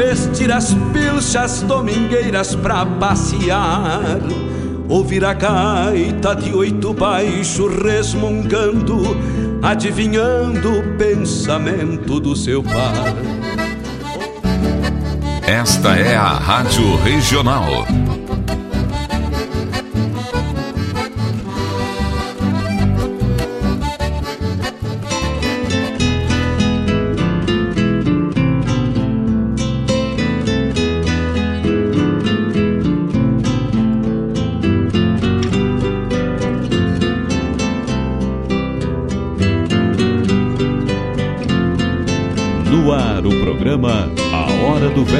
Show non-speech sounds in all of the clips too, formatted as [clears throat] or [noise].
vestir as pilchas domingueiras pra passear, ouvir a gaita de oito baixo resmungando, adivinhando o pensamento do seu par. Esta é a Rádio Regional.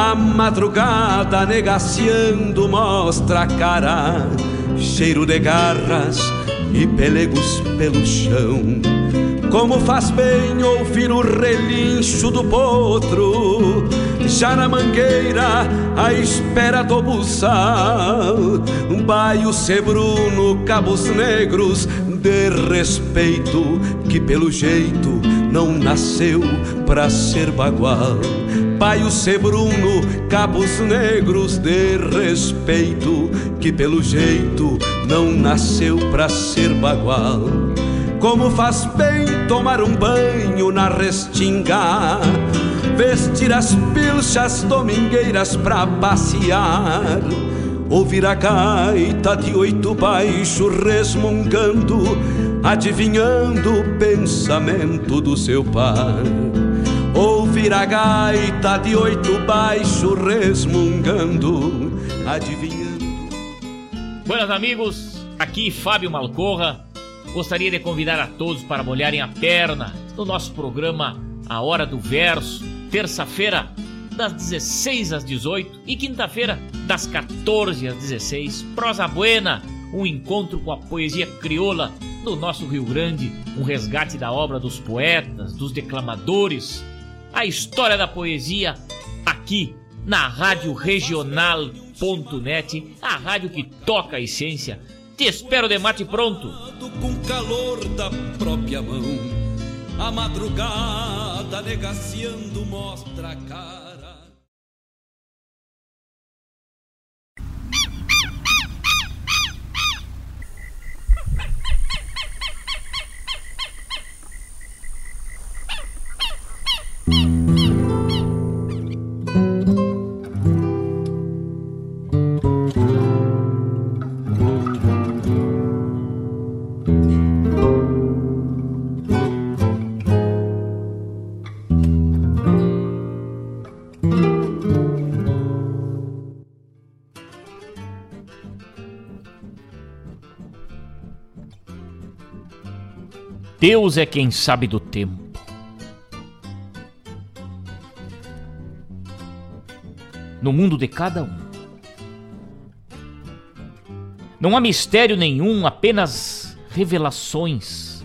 A madrugada negaciando mostra a cara, cheiro de garras e pelegos pelo chão. Como faz bem ouvir o relincho do potro, já na mangueira, à espera do buçal. Um baio sebruno, cabos negros, de respeito, que pelo jeito não nasceu pra ser bagual. Baio sebruno, cabos negros, de respeito, que pelo jeito não nasceu pra ser bagual. Como faz bem tomar um banho na restinga, vestir as pilchas domingueiras pra passear, ouvir a gaita de oito baixo resmungando, adivinhando o pensamento do seu par. Ouvir a gaita de oito baixo resmungando, adivinhando. Buenas amigos, aqui Fábio Malcorra. Gostaria de convidar a todos para molharem a perna no nosso programa A Hora do Verso, terça-feira, das 16 às 18 e quinta-feira, das 14 às 16. Prosa Buena, um encontro com a poesia crioula do nosso Rio Grande, um resgate da obra dos poetas, dos declamadores, a história da poesia aqui na Rádio Regional.net, a rádio que toca a essência. Te espero de mate pronto. Com calor da própria mão, a madrugada negaciando mostra cara. Deus é quem sabe do tempo. No mundo de cada um. Não há mistério nenhum, apenas revelações.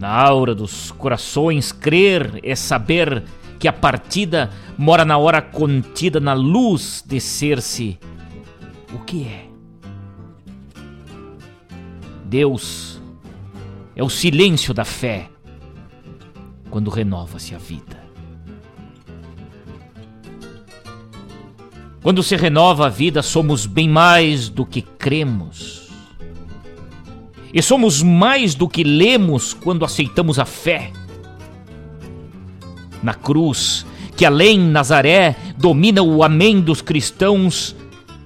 Na aura dos corações, crer é saber que a partida mora na hora contida na luz de ser-se o que é. Deus é o silêncio da fé quando renova-se a vida. Quando se renova a vida, somos bem mais do que cremos. E somos mais do que lemos quando aceitamos a fé. Na cruz, que além Nazaré domina o amém dos cristãos,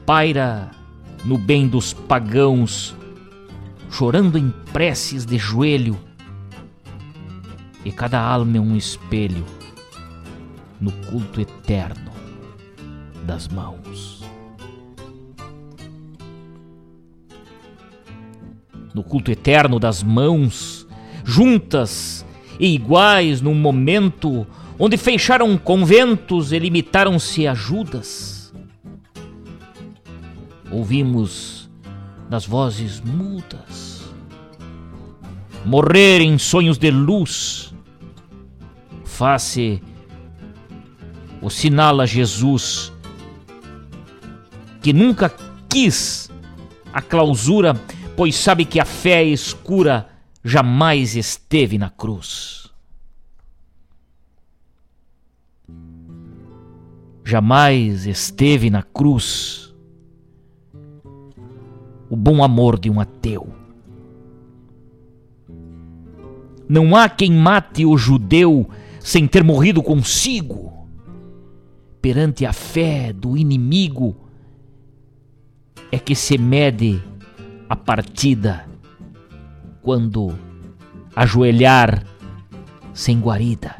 paira no bem dos pagãos chorando em preces de joelho, e cada alma é um espelho no culto eterno das mãos. No culto eterno das mãos, juntas e iguais num momento, onde fecharam conventos e limitaram-se a Judas. Ouvimos nas vozes mudas morrer em sonhos de luz, face o sinal a Jesus que nunca quis a clausura, pois sabe que a fé escura jamais esteve na cruz. Jamais esteve na cruz o bom amor de um ateu. Não há quem mate o judeu sem ter morrido consigo. Perante a fé do inimigo é que se mede a partida quando ajoelhar sem guarida.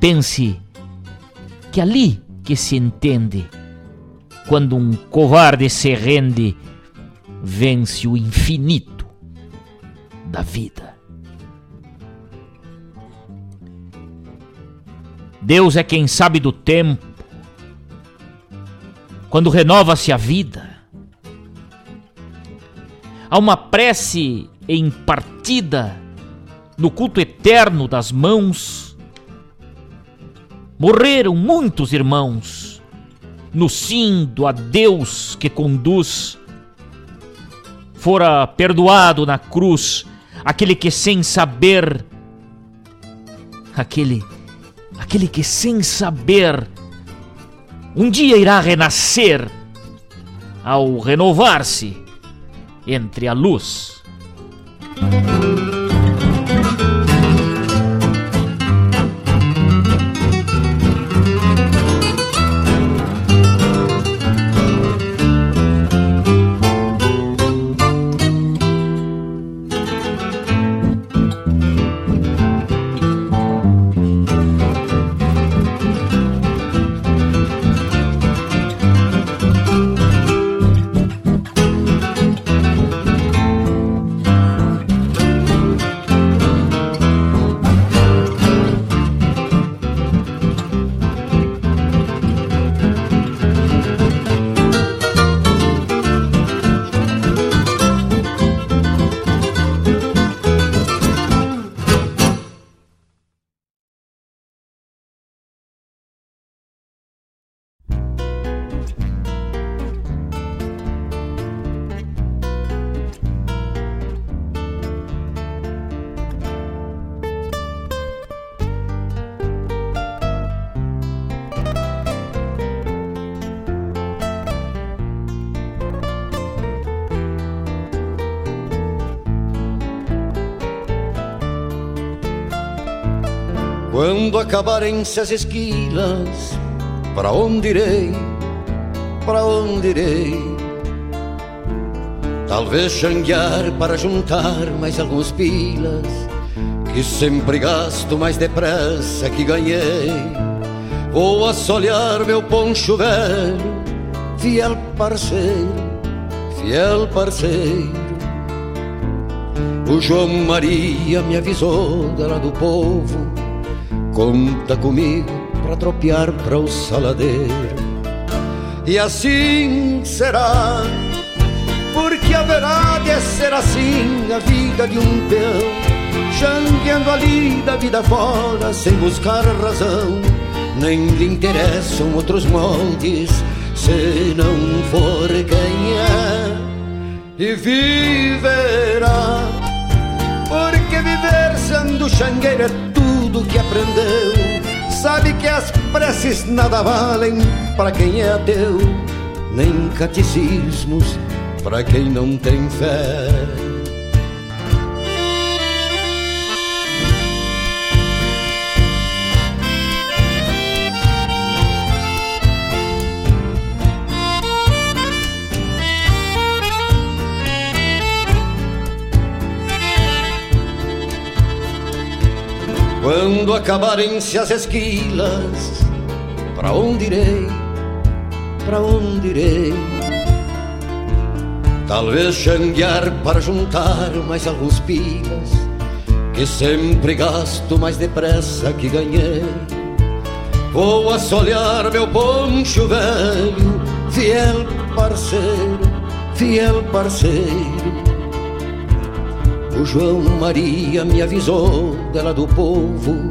Pense que ali que se entende quando um covarde se rende, vence o infinito da vida. Deus é quem sabe do tempo, quando renova-se a vida. Há uma prece em partida no culto eterno das mãos. Morreram muitos irmãos no sim do adeus que conduz. Fora perdoado na cruz aquele que sem saber, aquele, aquele que sem saber um dia irá renascer ao renovar-se entre a luz. Quando acabarem-se as esquilas, para onde irei? Para onde irei? Talvez xanguear para juntar mais alguns pilas, que sempre gasto mais depressa que ganhei. Vou assolear meu poncho velho, fiel parceiro, fiel parceiro. O João Maria me avisou dela do povo Conta comigo para tropear para o saladeiro. E assim será, porque haverá de ser assim a vida de um peão, changueando ali da vida fora sem buscar razão. Nem lhe interessam outros moldes, se não for quem é, e viverá. Porque viver sendo xangueiro é que aprendeu. Sabe que as preces nada valem para quem é ateu, nem catecismos para quem não tem fé. Quando acabarem-se as esquilas, para onde irei? Para onde irei? Talvez xanguear para juntar mais alguns pilas, que sempre gasto mais depressa que ganhei. Vou assolear meu poncho velho, fiel parceiro, fiel parceiro. O João Maria me avisou dela do povo,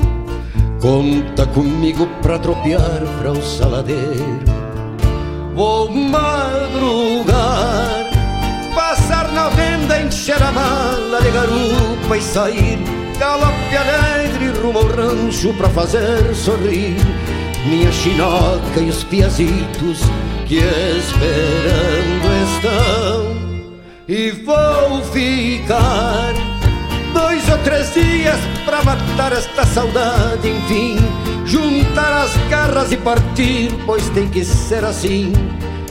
conta comigo pra tropear pra o saladeiro. Vou madrugar, passar na venda, encher a mala de garupa e sair galope alegre rumo ao rancho pra fazer sorrir minha chinoca e os piazitos que esperando estão. E vou ficar dois ou três dias pra matar esta saudade, enfim, juntar as garras e partir, pois tem que ser assim.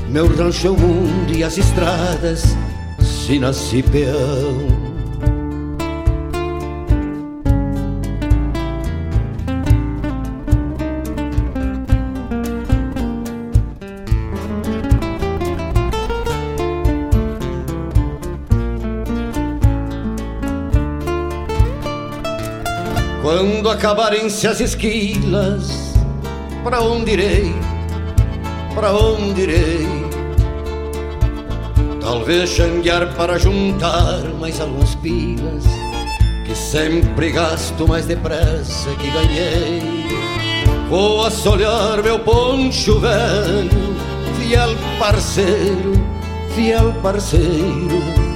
Meu rancho é o mundo e as estradas, se nasci peão. Quando acabarem-se as esquilas, para onde irei? Para onde irei? Talvez xanguear para juntar mais alguns pilas, que sempre gasto mais depressa que ganhei. Vou assolhar meu poncho velho, fiel parceiro, fiel parceiro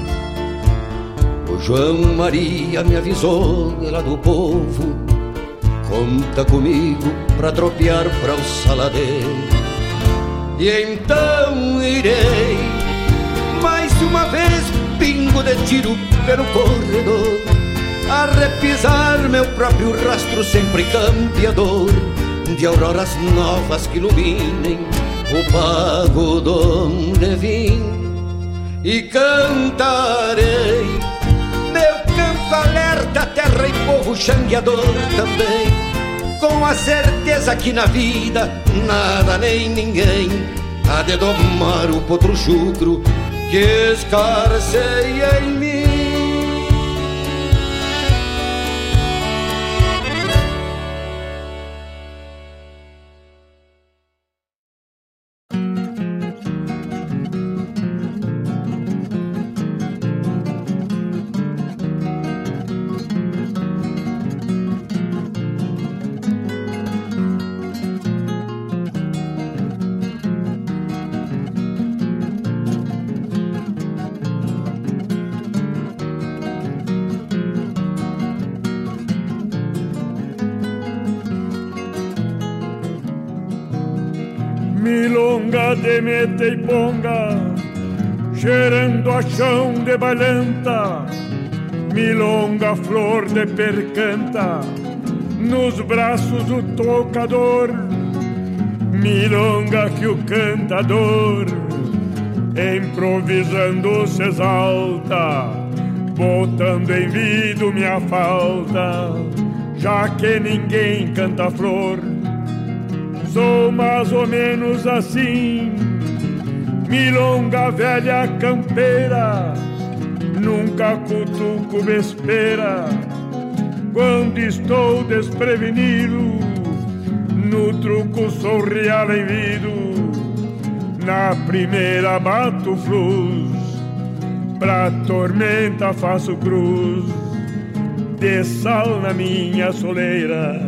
João Maria me avisou lá do povo. Conta comigo pra tropear pra o saladeiro. E então irei Mais uma vez pingo de tiro pelo corredor A repisar meu próprio rastro sempre campeador De auroras novas que iluminem o pago de vim E cantarei alerta, terra e povo xangueador também. Com a certeza que na vida nada nem ninguém há de domar o potro chucro que escarceia em mim. Chão de balanta, milonga flor de percanta, nos braços do tocador, milonga que o cantador, improvisando se exalta, botando em vida minha falta, já que ninguém canta flor sou mais ou menos assim. Milonga velha campeira, nunca cutuco vespeira. Quando estou desprevenido, no truco sou real. Na primeira bato fluz, pra tormenta faço cruz. De sal na minha soleira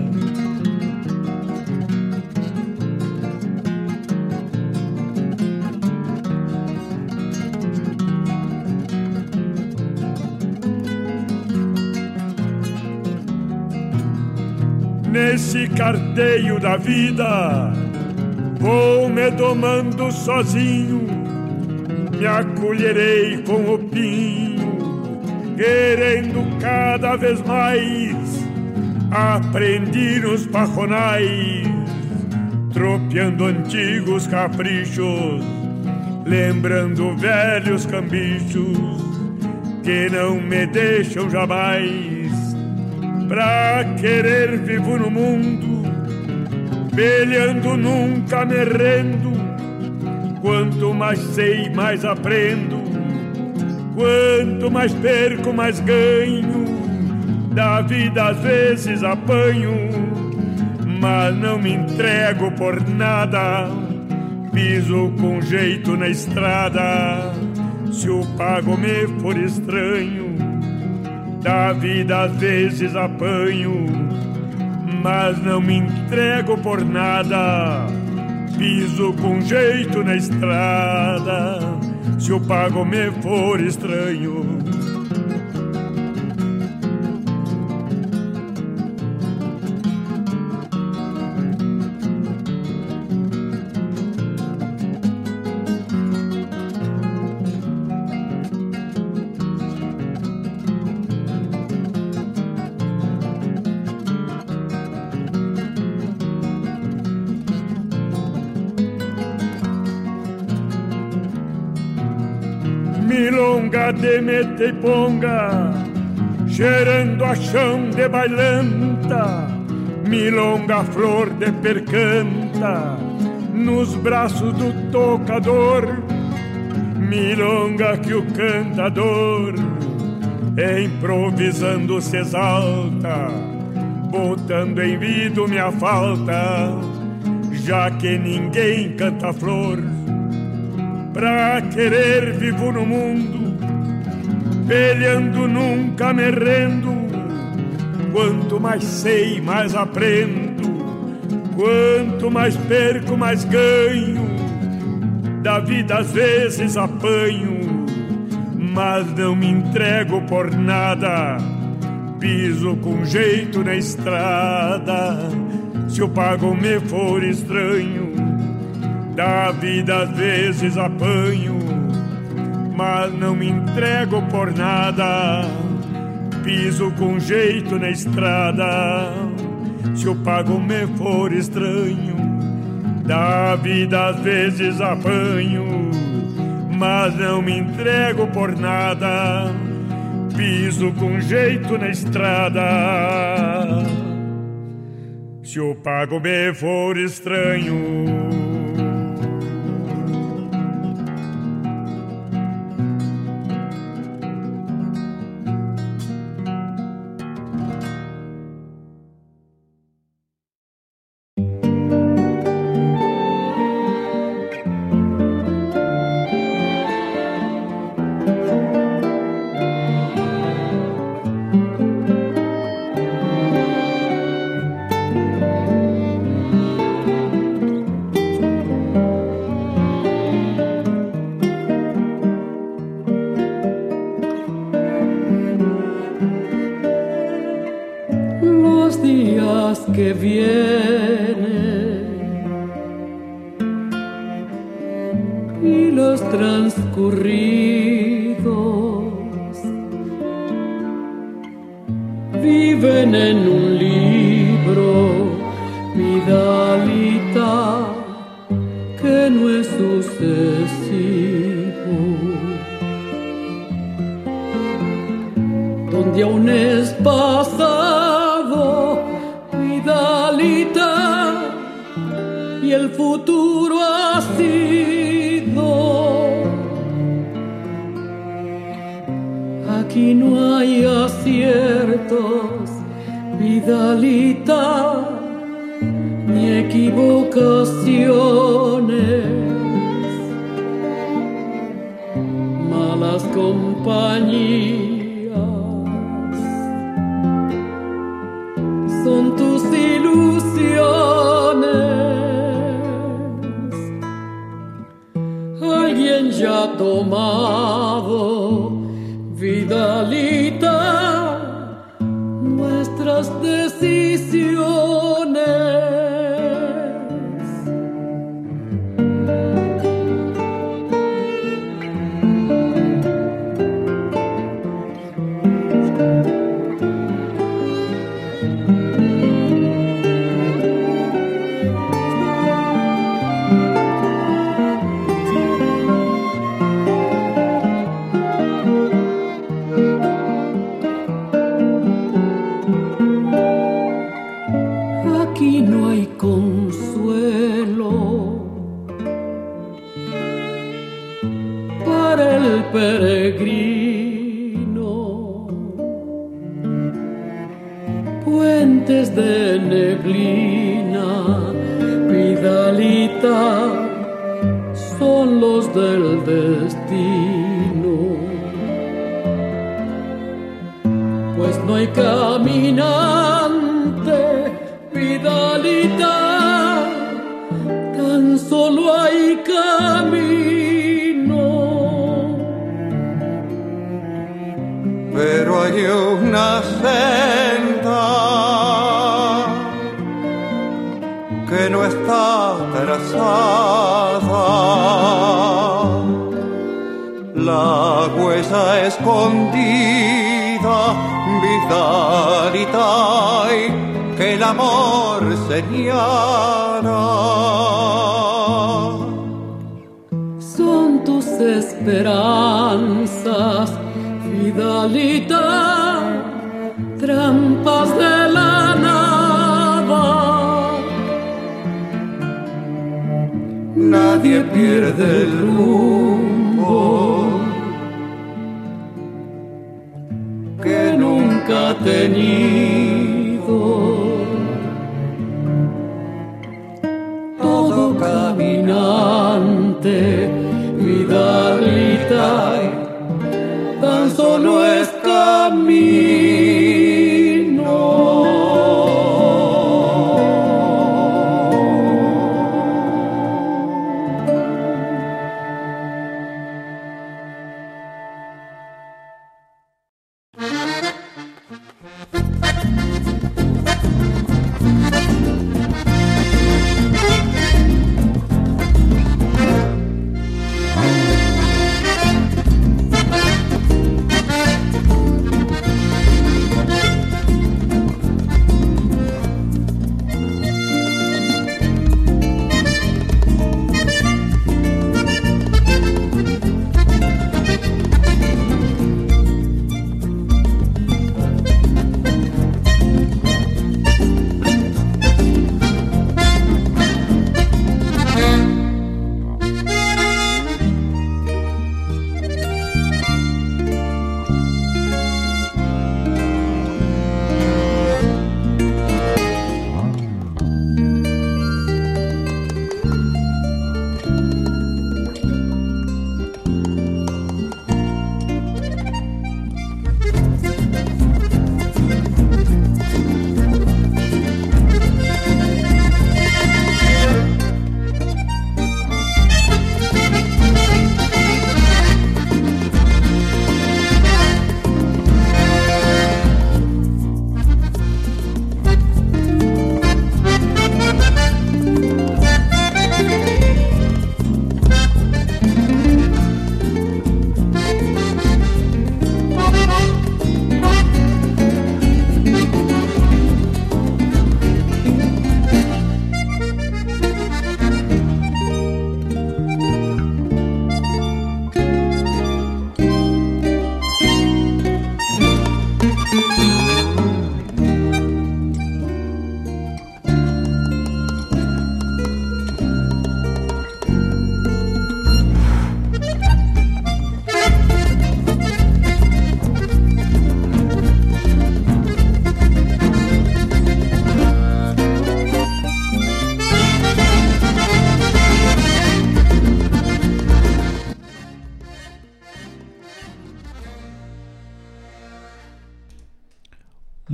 nesse carteio da vida, vou me domando sozinho, me acolherei com o pinho, querendo cada vez mais aprender os pajonais, tropeando antigos caprichos, lembrando velhos cambichos que não me deixam jamais pra querer vivo no mundo, peleando nunca me rendo. Quanto mais sei, mais aprendo. Quanto mais perco, mais ganho. Da vida às vezes apanho, mas não me entrego por nada. Piso com jeito na estrada, se o pago me for estranho. Da vida às vezes apanho, mas não me entrego por nada. Piso com jeito na estrada, se o pago me for estranho. De mete e ponga, cheirando a chão de bailanta, milonga flor de percanta, nos braços do tocador, milonga que o cantador, improvisando se exalta, botando em vida minha falta, já que ninguém canta flor. Pra querer vivo no mundo peleando nunca me rendo. Quanto mais sei, mais aprendo. Quanto mais perco, mais ganho. Da vida às vezes apanho, mas não me entrego por nada. Piso com jeito na estrada. Se o pago me for estranho, da vida às vezes apanho mas não me entrego por nada. Piso com jeito na estrada, se o pago me for estranho. Da vida às vezes apanho, mas não me entrego por nada. Piso com jeito na estrada, se o pago me for estranho.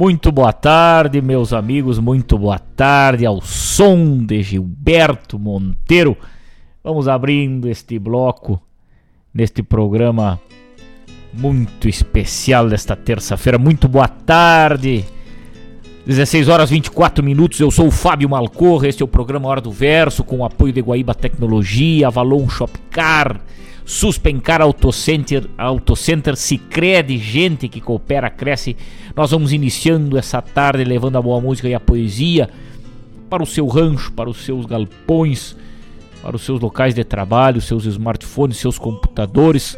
Muito boa tarde, meus amigos. Muito boa tarde ao som de Gilberto Monteiro. Vamos abrindo este bloco neste programa muito especial desta terça-feira. Muito boa tarde. 16 horas 24 minutos. Eu sou o Fábio Malcorra. Este é o programa Hora do Verso com o apoio de Guaíba Tecnologia, Avalon Shopcar, Suspencar Autocenter, Autocenter Cicred, gente que coopera, cresce. Nós vamos iniciando essa tarde levando a boa música e a poesia para o seu rancho, para os seus galpões, para os seus locais de trabalho, seus smartphones, seus computadores,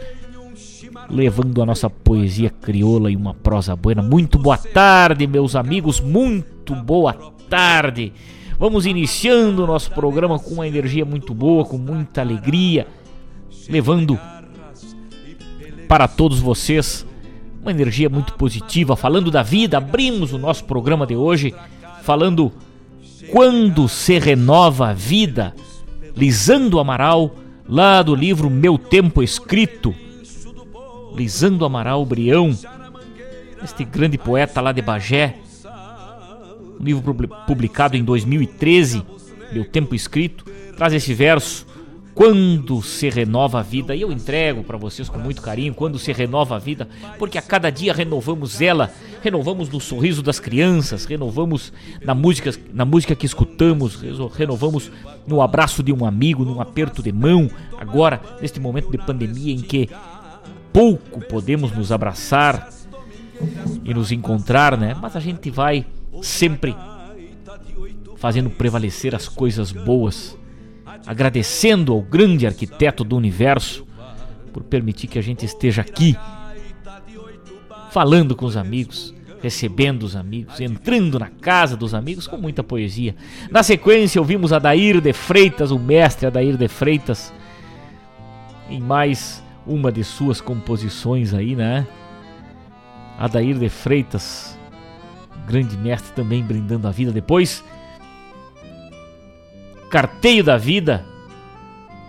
levando a nossa poesia crioula e uma prosa buena. Muito boa tarde, meus amigos, muito boa tarde. Vamos iniciando o nosso programa com uma energia muito boa, com muita alegria, levando para todos vocês uma energia muito positiva, falando da vida. Abrimos o nosso programa de hoje falando quando se renova a vida, Lisando Amaral, lá do livro Meu Tempo Escrito. Lisando Amaral Brião, este grande poeta lá de Bagé, um livro publicado em 2013, Meu Tempo Escrito, traz esse verso quando se renova a vida, e eu entrego para vocês com muito carinho, quando se renova a vida, porque a cada dia renovamos ela, renovamos no sorriso das crianças, renovamos na música, na música que escutamos, renovamos no abraço de um amigo, num aperto de mão, agora neste momento de pandemia em que pouco podemos nos abraçar e nos encontrar, né? Mas a gente vai sempre fazendo prevalecer as coisas boas agradecendo ao grande arquiteto do universo por permitir que a gente esteja aqui, falando com os amigos, recebendo os amigos, entrando na casa dos amigos com muita poesia. Na sequência, ouvimos Adair de Freitas, o mestre Adair de Freitas, em mais uma de suas composições aí, né? Adair de Freitas, grande mestre também brindando a vida. Depois, Carteio da Vida,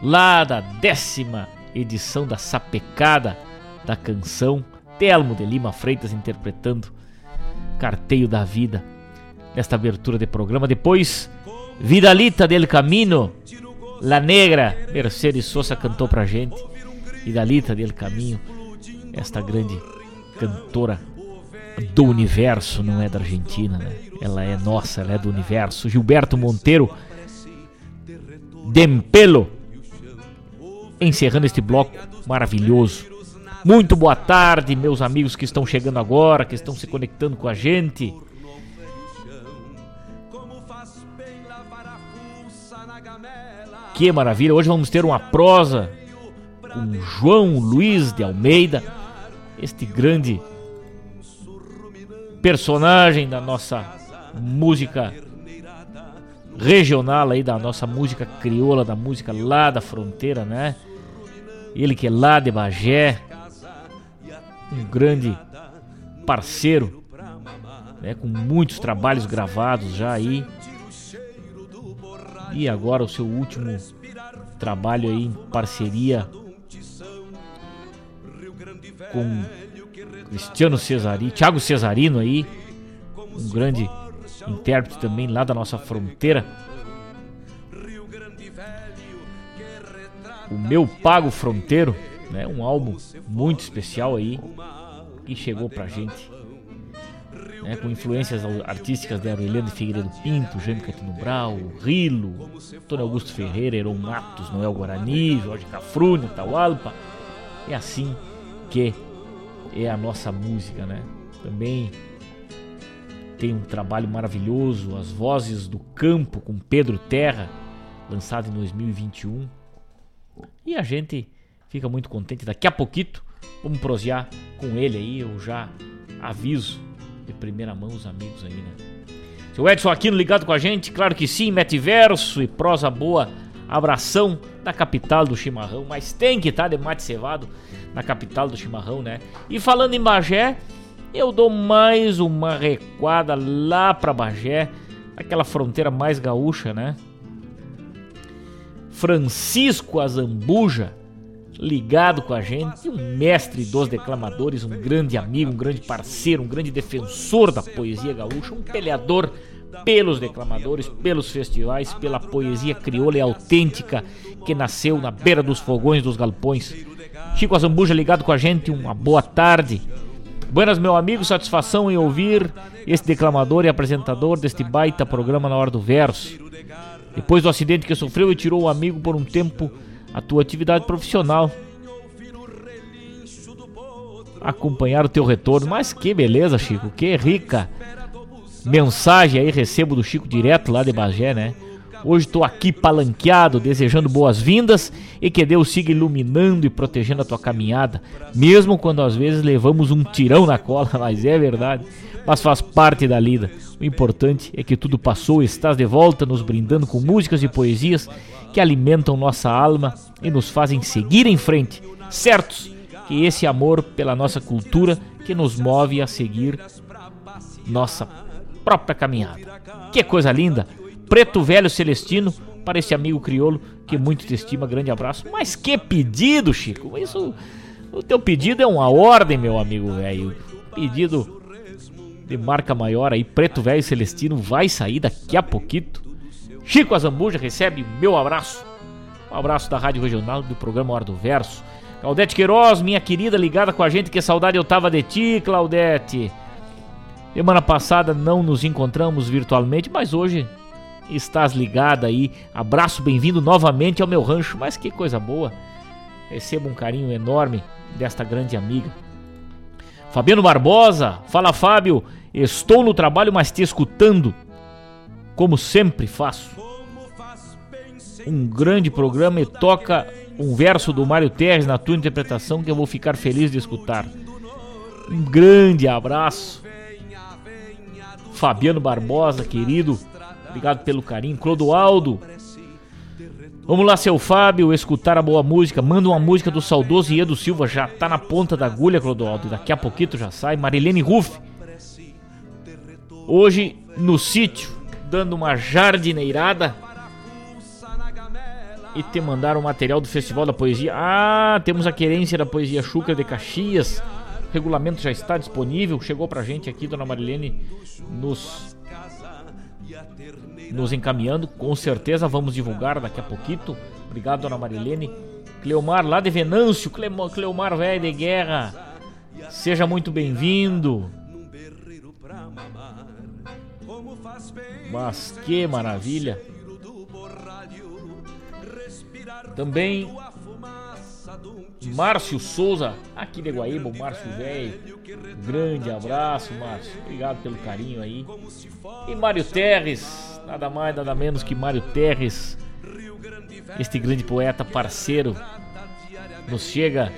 lá da décima edição da Sapecada da canção, Telmo de Lima Freitas interpretando Carteio da Vida nesta abertura de programa. Depois, Vidalita del Camino, La Negra, Mercedes Sosa cantou pra gente. Vidalita del Caminho, esta grande cantora do universo, não é da Argentina, né? Ela é nossa, ela é do universo. Gilberto Monteiro Dempelo. Encerrando este bloco maravilhoso. Muito boa tarde, meus amigos que estão chegando agora, que estão se conectando com a gente. Que maravilha! Hoje vamos ter uma prosa com João Luiz de Almeida, este grande personagem da nossa música regional aí da nossa música crioula, da música lá da fronteira, né? Ele que é lá de Bagé, um grande parceiro, né? com muitos trabalhos gravados já aí. E agora o seu último trabalho aí em parceria com Cristiano Cesari, Thiago Cesarino aí, um grande intérprete também lá da nossa fronteira. O Meu Pago Fronteiro, né? Um álbum muito especial aí que chegou pra gente. Né, com influências artísticas de Aureliano Figueiredo Pinto, Jaime Catino Brau, Rilo, Antônio Augusto Ferreira, Heron Matos, Noel Guarani, Jorge Cafrune, Taualpa. É assim que é a nossa música, né? Também tem um trabalho maravilhoso, As Vozes do Campo, com Pedro Terra, lançado em 2021. E a gente fica muito contente. Daqui a pouquinho vamos prosear com ele aí. Eu já aviso de primeira mão os amigos aí, né? Seu Edson Aquino ligado com a gente? Claro que sim, mete verso e prosa boa. Abração da capital do chimarrão, mas tem que estar tá de mate cevado na capital do chimarrão, né? E falando em Bagé, eu dou mais uma recuada lá para Bagé, aquela fronteira mais gaúcha, né? Francisco Azambuja, ligado com a gente, um mestre dos declamadores, um grande amigo, um grande parceiro, um grande defensor da poesia gaúcha, um peleador pelos declamadores, pelos festivais, pela poesia crioula e autêntica que nasceu na beira dos fogões dos galpões. Chico Azambuja ligado com a gente, uma boa tarde. Buenas, meu amigo, satisfação em ouvir este declamador e apresentador deste baita programa na hora do verso. Depois do acidente que sofreu e tirou o amigo por um tempo a tua atividade profissional. Acompanhar o teu retorno. Mas que beleza, Chico, que rica mensagem aí recebo do Chico direto lá de Bagé, né? Hoje estou aqui palanqueado, desejando boas-vindas e que Deus siga iluminando e protegendo a tua caminhada, mesmo quando às vezes levamos um tirão na cola, [laughs] mas é verdade, mas faz parte da lida. O importante é que tudo passou e estás de volta, nos brindando com músicas e poesias que alimentam nossa alma e nos fazem seguir em frente, certos que esse amor pela nossa cultura que nos move a seguir nossa própria caminhada. Que coisa linda! Preto Velho Celestino, para esse amigo crioulo que muito te estima, grande abraço. Mas que pedido, Chico! Isso, o teu pedido é uma ordem, meu amigo velho. Pedido de marca maior aí, Preto Velho Celestino, vai sair daqui a pouquinho. Chico Azambuja recebe meu abraço. Um abraço da Rádio Regional do programa Hora do Verso. Claudete Queiroz, minha querida, ligada com a gente, que saudade eu tava de ti, Claudete. Semana passada não nos encontramos virtualmente, mas hoje estás ligada aí. Abraço, bem-vindo novamente ao meu rancho. Mas que coisa boa. Recebo um carinho enorme desta grande amiga. Fabiano Barbosa, fala Fábio, estou no trabalho, mas te escutando, como sempre faço. Um grande programa e toca um verso do Mário Terres na tua interpretação que eu vou ficar feliz de escutar. Um grande abraço. Fabiano Barbosa, querido, obrigado pelo carinho. Clodoaldo, Vamos lá, seu Fábio, escutar a boa música. Manda uma música do saudoso Iedo Silva, já tá na ponta da agulha, Clodoaldo. Daqui a pouquinho já sai. Marilene Ruff. Hoje no sítio, dando uma jardineirada. E te mandaram o material do Festival da Poesia. Ah, temos a querência da Poesia Chucra de Caxias. O regulamento já está disponível. Chegou pra gente aqui, dona Marilene, nos nos encaminhando. Com certeza vamos divulgar daqui a pouquinho. Obrigado, dona Marilene. Cleomar, lá de Venâncio. Cleomar, velho de guerra. Seja muito bem-vindo. Mas que maravilha. Também Márcio Souza, aqui de Guaíba, o Márcio Velho. Grande abraço, Márcio. Obrigado pelo carinho aí. E Mário Terres, nada mais, nada menos que Mário Terres, este grande poeta parceiro, nos chega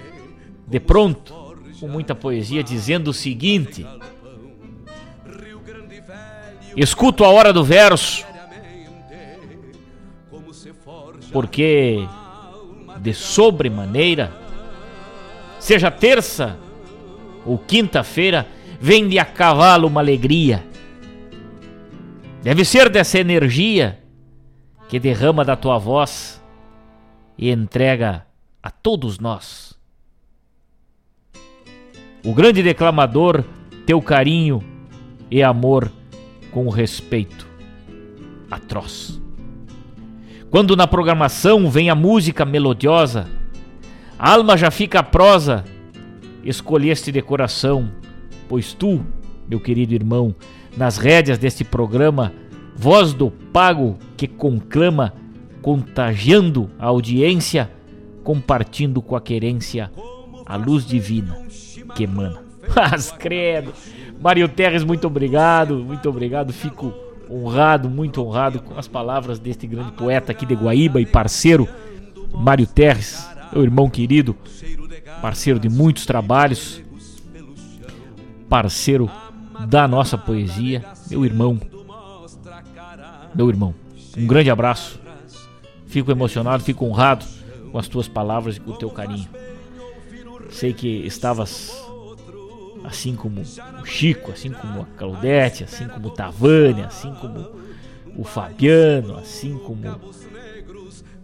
de pronto, com muita poesia, dizendo o seguinte: Escuto a hora do verso, porque de sobremaneira seja terça ou quinta-feira, vem-lhe a cavalo uma alegria. Deve ser dessa energia que derrama da tua voz e entrega a todos nós. O grande declamador, teu carinho e amor com respeito atroz. Quando na programação vem a música melodiosa, a alma já fica prosa, escolheste de coração, pois tu, meu querido irmão, nas rédeas deste programa, voz do pago que conclama, contagiando a audiência, compartindo com a querência a luz divina que emana. [laughs] Mas credo! Mário Terres, muito obrigado, muito obrigado, fico honrado, muito honrado com as palavras deste grande poeta aqui de Guaíba e parceiro, Mário Terres, meu irmão querido, parceiro de muitos trabalhos, parceiro da nossa poesia, meu irmão, meu irmão, um grande abraço, fico emocionado, fico honrado com as tuas palavras e com o teu carinho. Sei que estavas assim como o Chico, assim como a Claudete, assim como o Tavani, assim como o Fabiano, assim como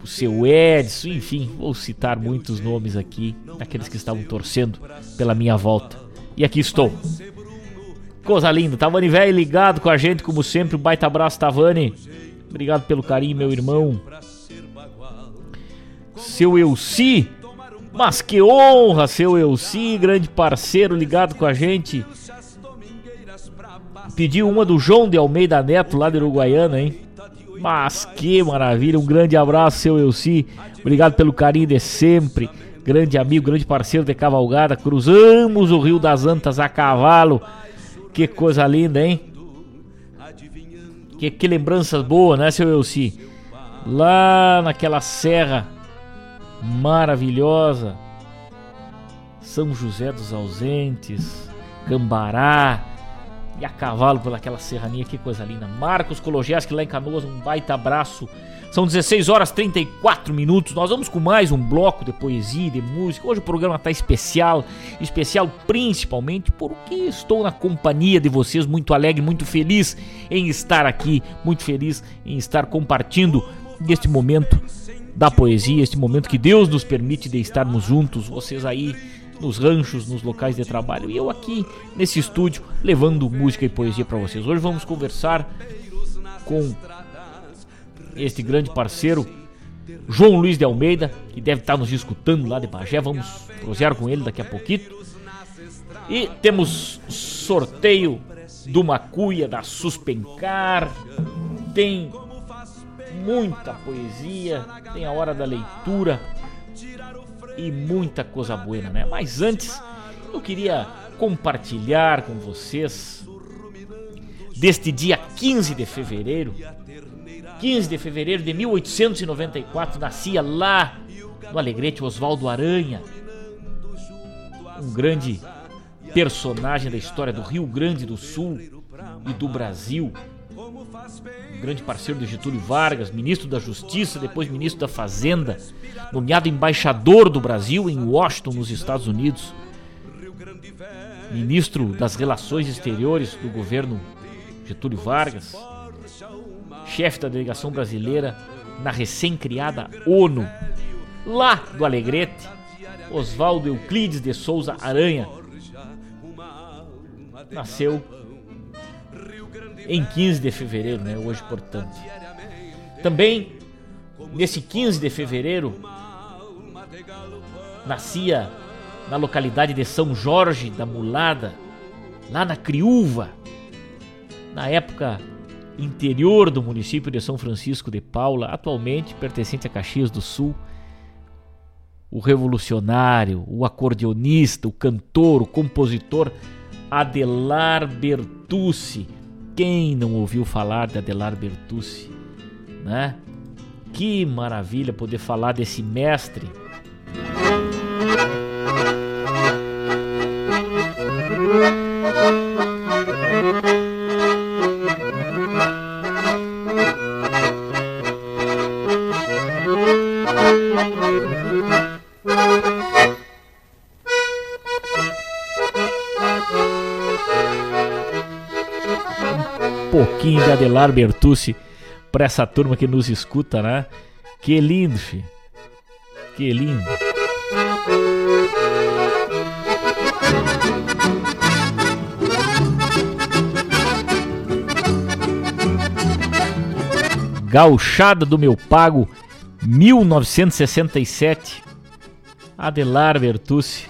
o seu Edson, enfim, vou citar muitos nomes aqui, daqueles que estavam torcendo pela minha volta. E aqui estou. Coisa linda, Tavani velho ligado com a gente, como sempre, um baita abraço, Tavani. Obrigado pelo carinho, meu irmão. Seu Elci, mas que honra, seu Elci, grande parceiro ligado com a gente. Pediu uma do João de Almeida Neto, lá de Uruguaiana, hein? Mas que maravilha, um grande abraço, seu Elci. Obrigado pelo carinho de sempre. Grande amigo, grande parceiro de cavalgada. Cruzamos o Rio das Antas a cavalo. Que coisa linda, hein? Que, que lembranças boas, né, seu Elci? Lá naquela serra maravilhosa. São José dos Ausentes, Cambará, e a cavalo pelaquela serrania, que coisa linda. Marcos Kologeski lá em Canoas, um baita abraço. São 16 horas 34 minutos. Nós vamos com mais um bloco de poesia de música. Hoje o programa está especial, especial principalmente porque estou na companhia de vocês, muito alegre, muito feliz em estar aqui, muito feliz em estar compartilhando este momento da poesia, este momento que Deus nos permite de estarmos juntos, vocês aí nos ranchos, nos locais de trabalho e eu aqui nesse estúdio levando música e poesia para vocês. Hoje vamos conversar com este grande parceiro João Luiz de Almeida, que deve estar nos escutando lá de Bagé. Vamos prosear com ele daqui a pouquinho. E temos sorteio do Macuia da Suspencar. Tem muita poesia, tem a hora da leitura e muita coisa boa, né? Mas antes, eu queria compartilhar com vocês deste dia 15 de fevereiro. 15 de fevereiro de 1894 nascia lá no Alegrete Oswaldo Aranha, um grande personagem da história do Rio Grande do Sul e do Brasil. Grande parceiro de Getúlio Vargas, ministro da Justiça, depois ministro da Fazenda, nomeado embaixador do Brasil em Washington, nos Estados Unidos, ministro das Relações Exteriores do governo Getúlio Vargas, chefe da delegação brasileira na recém-criada ONU, lá do Alegrete, Oswaldo Euclides de Souza Aranha, nasceu em 15 de fevereiro, né, hoje, portanto. Também nesse 15 de fevereiro nascia na localidade de São Jorge da Mulada, lá na Criúva, na época interior do município de São Francisco de Paula, atualmente pertencente a Caxias do Sul, o revolucionário, o acordeonista, o cantor, o compositor Adelar Bertucci. Quem não ouviu falar de Adelar Bertucci, né? Que maravilha poder falar desse mestre. Pouquinho de Adelar Bertucci para essa turma que nos escuta, né? Que lindo, fi. Que lindo. Gauchada do meu pago 1967. Adelar Bertucci.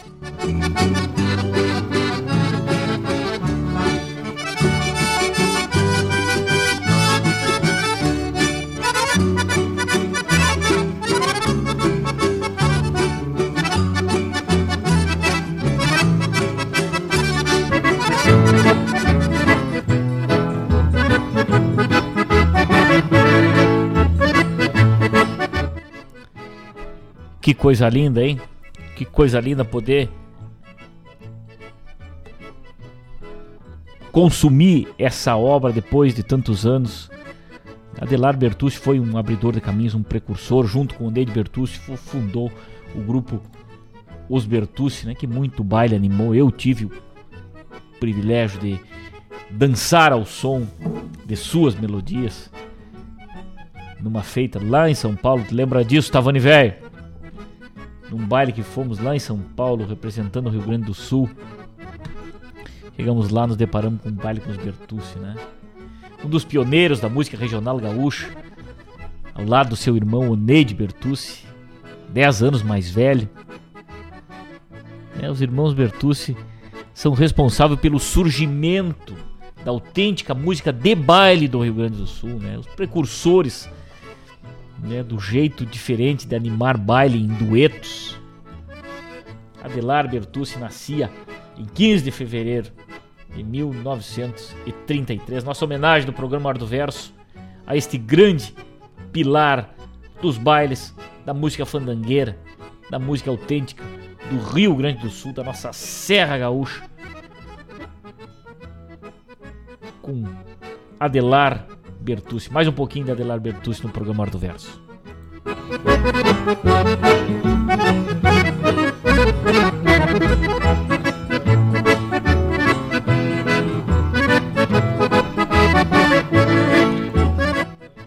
Que coisa linda, hein? Que coisa linda poder consumir essa obra depois de tantos anos. Adelar Bertucci foi um abridor de caminhos, um precursor, junto com o Neide Bertucci, fundou o grupo Os Bertucci, né, que muito baile animou. Eu tive o privilégio de dançar ao som de suas melodias numa feita lá em São Paulo. Lembra disso, Tavani Velho? Num baile que fomos lá em São Paulo, representando o Rio Grande do Sul. Chegamos lá, nos deparamos com um baile com os Bertucci, né? Um dos pioneiros da música regional gaúcha, ao lado do seu irmão Oneide Bertucci, 10 anos mais velho. É, os irmãos Bertucci são responsáveis pelo surgimento da autêntica música de baile do Rio Grande do Sul, né? Os precursores né, do jeito diferente de animar baile em duetos. Adelar Bertucci nascia em 15 de fevereiro de 1933. Nossa homenagem do programa Ar do Verso a este grande pilar dos bailes da música fandangueira, da música autêntica do Rio Grande do Sul, da nossa Serra Gaúcha. com Adelar Bertucci. Mais um pouquinho de Adelar Bertucci no programa Hora do Verso.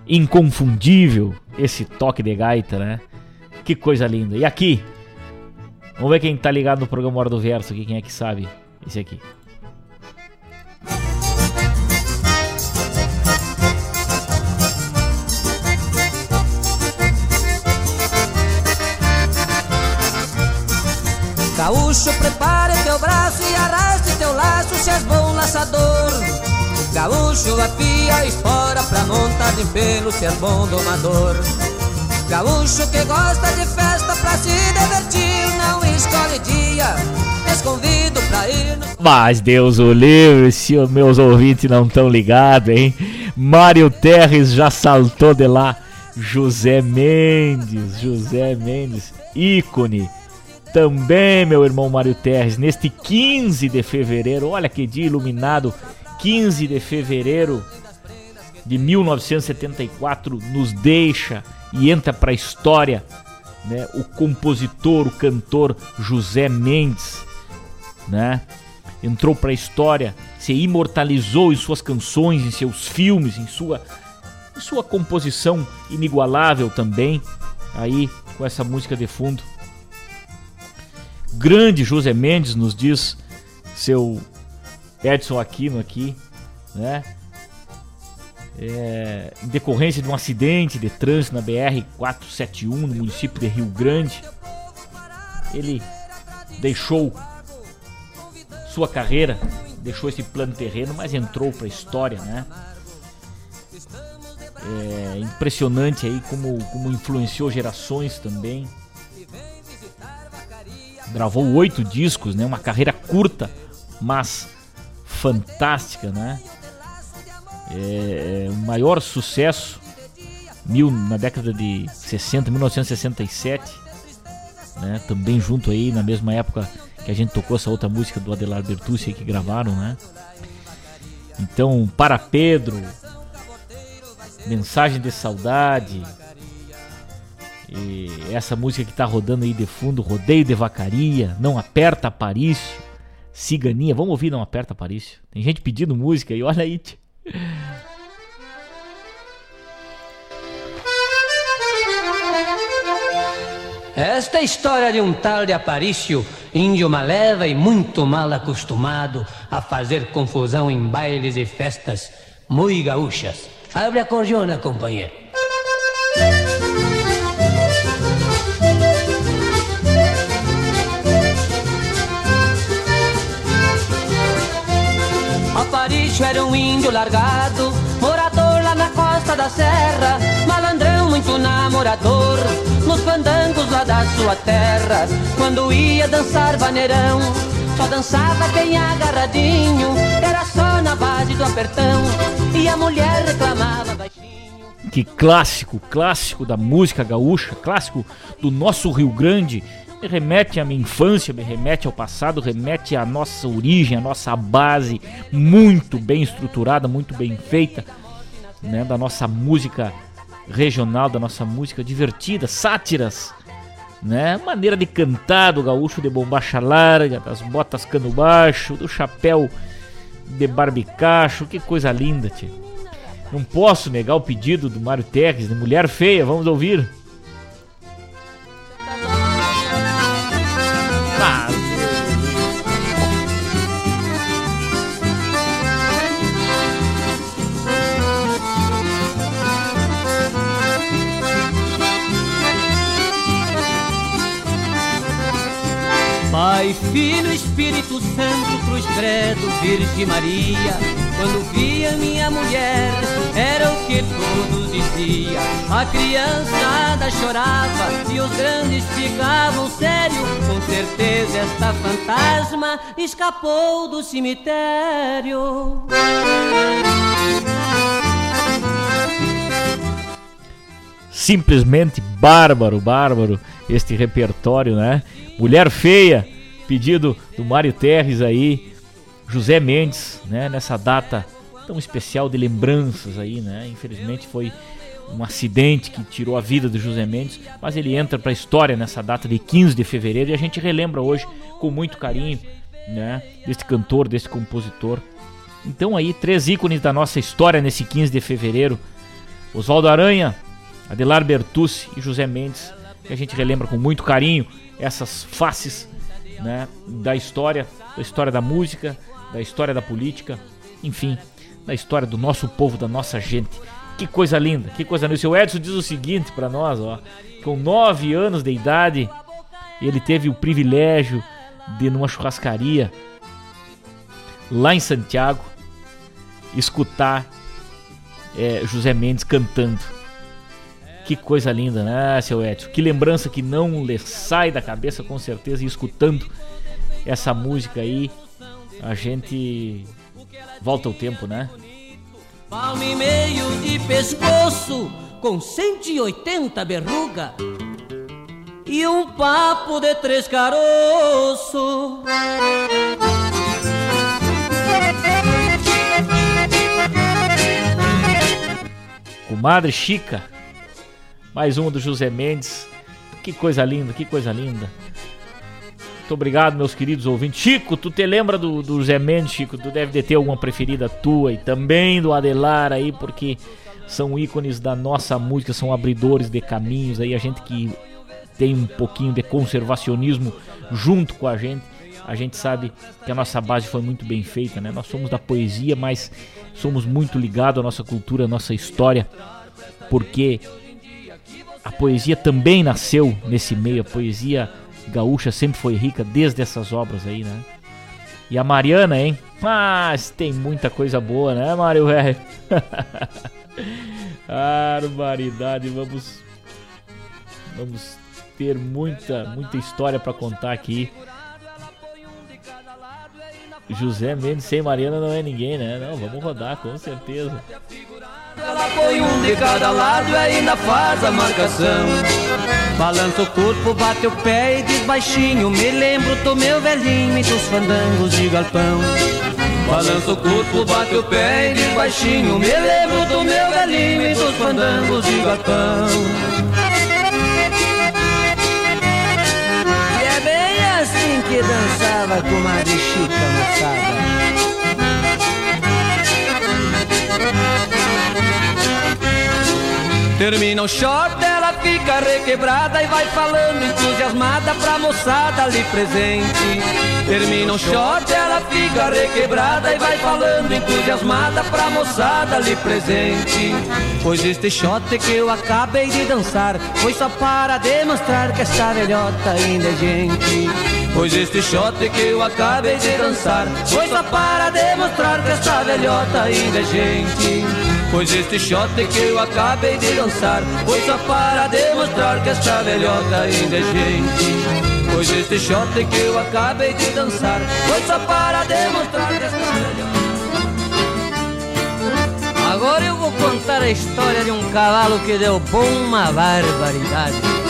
Inconfundível esse toque de gaita, né? Que coisa linda. E aqui, vamos ver quem tá ligado no programa Hora do Verso aqui, quem é que sabe esse aqui. Gaúcho, prepare teu braço e arraste teu laço se és bom laçador. Gaúcho, apia, espora pra montar de pelo se és bom domador. Gaúcho que gosta de festa pra se divertir, não escolhe dia. Te convido pra ir no... Mas Deus o livre, se os meus ouvintes não estão ligados, hein? Mário Terres já saltou de lá. José Mendes, José Mendes, ícone também, meu irmão Mário Terres, neste 15 de fevereiro, olha que dia iluminado, 15 de fevereiro de 1974, nos deixa e entra para a história né, o compositor, o cantor José Mendes, né? Entrou para a história, se imortalizou em suas canções, em seus filmes, em sua, em sua composição inigualável também, aí com essa música de fundo grande José Mendes, nos diz seu Edson Aquino aqui, né? É, em decorrência de um acidente de trânsito na BR 471 no município de Rio Grande, ele deixou sua carreira, deixou esse plano terreno, mas entrou para a história, né? É impressionante aí como, como influenciou gerações também gravou oito discos, né? Uma carreira curta, mas fantástica, né? É, é, o maior sucesso mil, na década de 60, 1967, né? Também junto aí na mesma época que a gente tocou essa outra música do Adelar Bertucci que gravaram, né? Então, para Pedro, mensagem de saudade, e essa música que tá rodando aí de fundo, Rodeio de Vacaria, Não Aperta Aparício, Ciganinha, vamos ouvir Não Aperta Aparício. Tem gente pedindo música aí, olha aí. Esta é história de um tal de Aparício, índio maleva e muito mal acostumado a fazer confusão em bailes e festas muito gaúchas. Abre a cordiona, companheiro. Um índio largado, morador lá na costa da serra, malandrão muito namorador, nos fandangos lá da sua terra. Quando ia dançar vaneirão, só dançava quem agarradinho, era só na base do apertão, e a mulher reclamava baixinho. Que clássico, clássico da música gaúcha, clássico do nosso Rio Grande, me remete à minha infância, me remete ao passado, remete à nossa origem, à nossa base muito bem estruturada, muito bem feita, né, da nossa música regional, da nossa música divertida, sátiras, né, maneira de cantar do gaúcho de bombacha larga, das botas cano baixo, do chapéu de barbicacho, que coisa linda, tia. Não posso negar o pedido do Mário Terres de Mulher Feia, vamos ouvir. Pai, Filho, Espírito Santo, Cruz Credo, Virgem Maria. Quando via minha mulher, era o que todos diziam. A criançada chorava e os grandes ficavam sérios. Com certeza esta fantasma escapou do cemitério. Simplesmente bárbaro, bárbaro este repertório, né? Mulher Feia, pedido do Mário Terres aí, José Mendes, né? Nessa data tão especial de lembranças aí, né? Infelizmente foi um acidente que tirou a vida do José Mendes, mas ele entra para a história nessa data de 15 de fevereiro e a gente relembra hoje com muito carinho, né, deste cantor, desse compositor. Então aí três ícones da nossa história nesse 15 de fevereiro: Oswaldo Aranha, Adelar Bertucci e José Mendes, que a gente relembra com muito carinho essas faces, né, da história, da história da música, da história da política, enfim, da história do nosso povo, da nossa gente. Que coisa linda, que coisa linda. O seu Edson diz o seguinte para nós, ó, com nove anos de idade, ele teve o privilégio de numa churrascaria lá em Santiago escutar é, José Mendes cantando. Que coisa linda, né, seu Edson? Que lembrança que não lhe sai da cabeça com certeza e escutando essa música aí, a gente volta o tempo, né? Palmo e meio de pescoço com 180 berruga e um papo de três caroços. Comadre Chica, mais uma do José Mendes. Que coisa linda, que coisa linda. Muito obrigado, meus queridos ouvintes. Chico, tu te lembra do, do José Mendes, Chico? Tu deve de ter alguma preferida tua e também do Adelar aí, porque são ícones da nossa música, são abridores de caminhos aí, a gente que tem um pouquinho de conservacionismo junto com a gente. A gente sabe que a nossa base foi muito bem feita, né? Nós somos da poesia, mas somos muito ligados à nossa cultura, à nossa história, porque a poesia também nasceu nesse meio. A poesia gaúcha sempre foi rica desde essas obras aí, né? E a Mariana, hein? Mas tem muita coisa boa, né, Mário velho? [laughs] Barbaridade, vamos vamos ter muita, muita história para contar aqui. José Mendes sem Mariana não é ninguém, né? Não, vamos rodar, com certeza. Ela põe um de cada lado e ainda faz a marcação. Balança o corpo, bate o pé e diz baixinho. Me lembro do meu velhinho e dos fandangos de galpão. Balança o corpo, bate o pé e diz baixinho. Me lembro do meu velhinho e dos fandangos de galpão. que dançava com uma Chica Termina o short, ela fica requebrada e vai falando entusiasmada pra moçada ali presente. Termina o short, ela fica requebrada e vai falando entusiasmada pra moçada ali presente. Pois este shot que eu acabei de dançar foi só para demonstrar que essa velhota ainda é gente. Pois este shot que eu acabei de dançar Foi só para demonstrar que essa velhota ainda é gente Pois este shot que eu acabei de dançar Foi só para demonstrar que essa velhota ainda é gente. Pois este shot que eu acabei de dançar Foi só para demonstrar que essa velhota Agora eu vou contar a história de um cavalo que deu bom uma barbaridade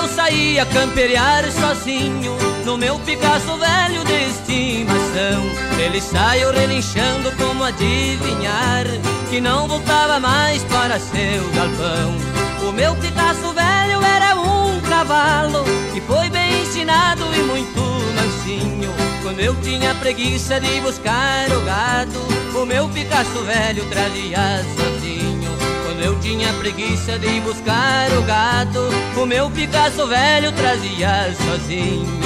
eu saí a camperear sozinho No meu Picasso velho de estimação. Ele saiu relinchando como adivinhar Que não voltava mais para seu galpão. O meu Picasso velho era um cavalo Que foi bem ensinado e muito mansinho. Quando eu tinha preguiça de buscar o gado O meu Picasso velho trazia sozinho eu tinha preguiça de ir buscar o gato, o meu Picasso velho trazia sozinho.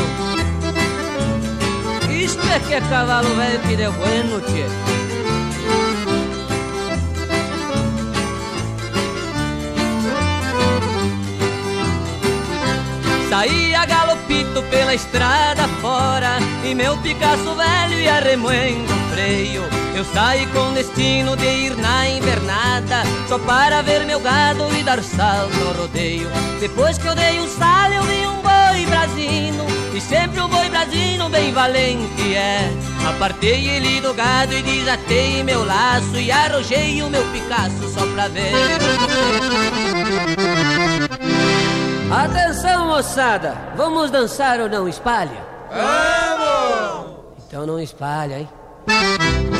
Isto é que é cavalo velho que deu bueno, tchê. Saía galopito pela estrada fora E meu Picasso velho ia remoendo o freio eu saí com destino de ir na invernada Só para ver meu gado e dar sal no rodeio Depois que eu dei um sal eu vi um boi brasino E sempre um boi brasino bem valente é Apartei ele do gado e desatei meu laço E arrojei o meu Picasso só pra ver Atenção moçada, vamos dançar ou não espalha? Vamos! Então não espalha, hein?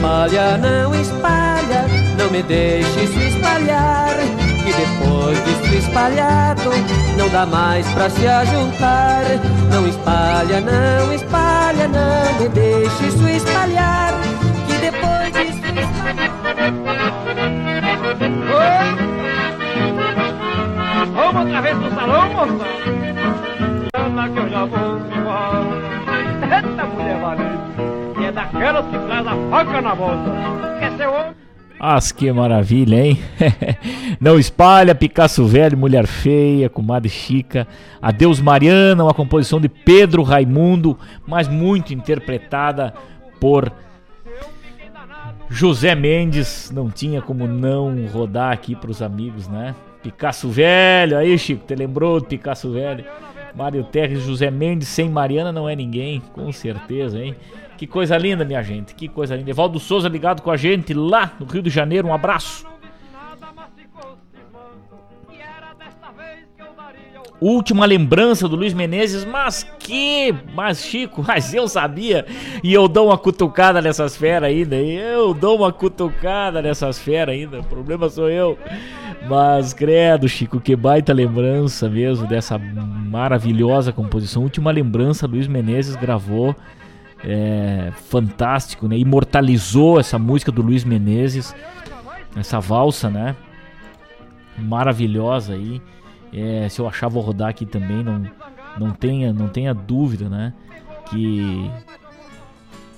Espalha, não espalha, não me deixe se espalhar. Que depois disso espalhado, não dá mais pra se ajuntar. Não espalha, não espalha, não me deixe isso espalhar. Que depois disso Oi! Vamos outra vez pro salão, moça? Ana que eu já vou embora. Daquelas que traz a faca na. Quer ser homem? As que maravilha, hein? [laughs] Não espalha, Picasso Velho, Mulher Feia, Comadre Chica, Adeus Mariana, uma composição de Pedro Raimundo, mas muito interpretada por José Mendes. Não tinha como não rodar aqui para os amigos, né? Picasso Velho, aí Chico, te lembrou do Picasso Velho? Mário Terres, José Mendes, sem Mariana não é ninguém, com certeza, hein? Que coisa linda, minha gente. Que coisa linda. Evaldo Souza ligado com a gente lá no Rio de Janeiro. Um abraço. Última lembrança do Luiz Menezes, mas que, mas Chico, mas eu sabia e eu dou uma cutucada nessas feras ainda, eu dou uma cutucada nessas feras ainda, o problema sou eu. Mas credo, Chico, que baita lembrança mesmo dessa maravilhosa composição. Última lembrança, Luiz Menezes gravou é, fantástico, né? Imortalizou essa música do Luiz Menezes, essa valsa, né? Maravilhosa aí. É, se eu achar vou rodar aqui também, não, não tenha, não tenha dúvida, né? Que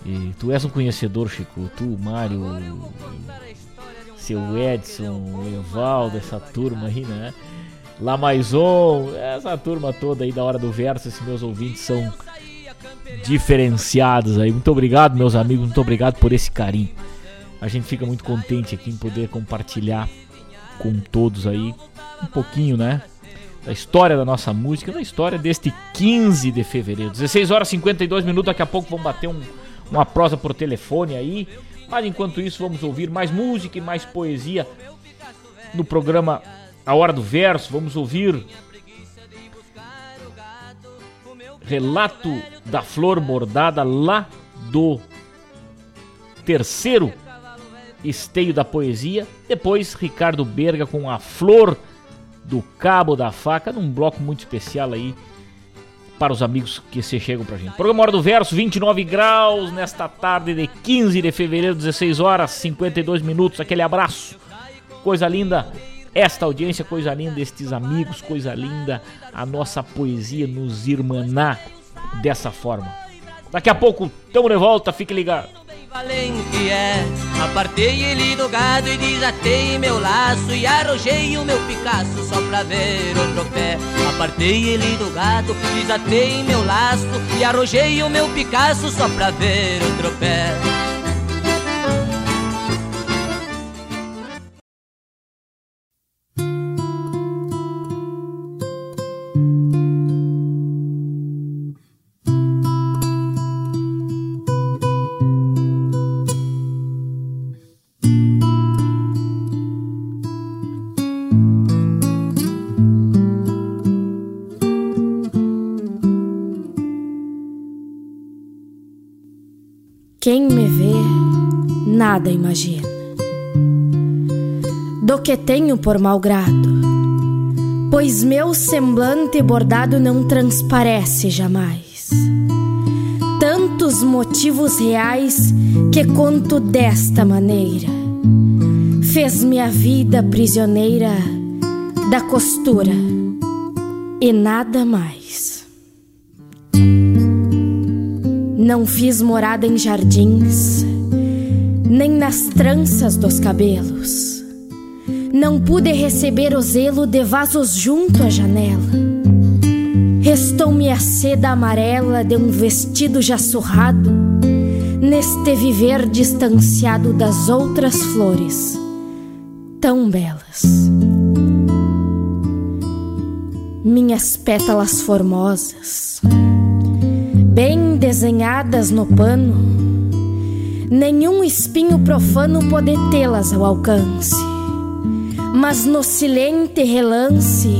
e, tu és um conhecedor, Chico. Tu, Mário, seu Edson, Evaldo, essa turma aí, né? Lá mais um, essa turma toda aí da hora do verso, esses meus ouvintes são diferenciados aí. Muito obrigado, meus amigos, muito obrigado por esse carinho. A gente fica muito contente aqui em poder compartilhar com todos aí um pouquinho, né? Da história da nossa música, da história deste 15 de fevereiro. 16 horas e 52 minutos, daqui a pouco vamos bater um, uma prosa por telefone aí. Mas enquanto isso, vamos ouvir mais música e mais poesia no programa A Hora do Verso. Vamos ouvir relato da flor bordada lá do terceiro esteio da poesia. Depois, Ricardo Berga com a flor do cabo da faca, num bloco muito especial aí para os amigos que se chegam pra gente. Programa Hora do Verso, 29 graus nesta tarde de 15 de fevereiro, 16 horas 52 minutos. Aquele abraço, coisa linda esta audiência, coisa linda, estes amigos, coisa linda, a nossa poesia nos irmanar dessa forma. Daqui a pouco, tamo de volta, fique ligado. Valente é, apartei ele do gado e desatei meu laço e arrojei o meu só pra ver outro pé. Apartei ele do gado, desatei meu laço e arrojei o meu só pra ver outro pé. Nada imagina. Do que tenho por mal grado, pois meu semblante bordado não transparece jamais. Tantos motivos reais que conto desta maneira, fez minha vida prisioneira da costura e nada mais. Não fiz morada em jardins, nem nas tranças dos cabelos. Não pude receber o zelo de vasos junto à janela. Restou-me a seda amarela de um vestido já surrado, neste viver distanciado das outras flores, tão belas. Minhas pétalas formosas bem desenhadas no pano, nenhum espinho profano pode tê-las ao alcance. Mas no silente relance,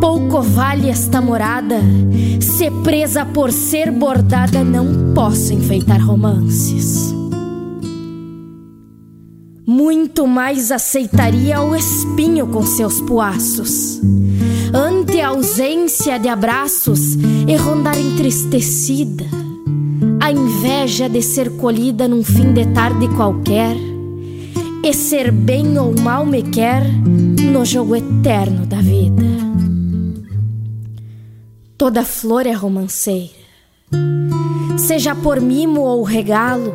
pouco vale esta morada. Se presa por ser bordada, não posso enfeitar romances. Muito mais aceitaria o espinho com seus poaços, ante a ausência de abraços e rondar entristecida, a inveja de ser colhida num fim de tarde qualquer e ser bem ou mal me quer no jogo eterno da vida. Toda flor é romanceira, seja por mimo ou regalo,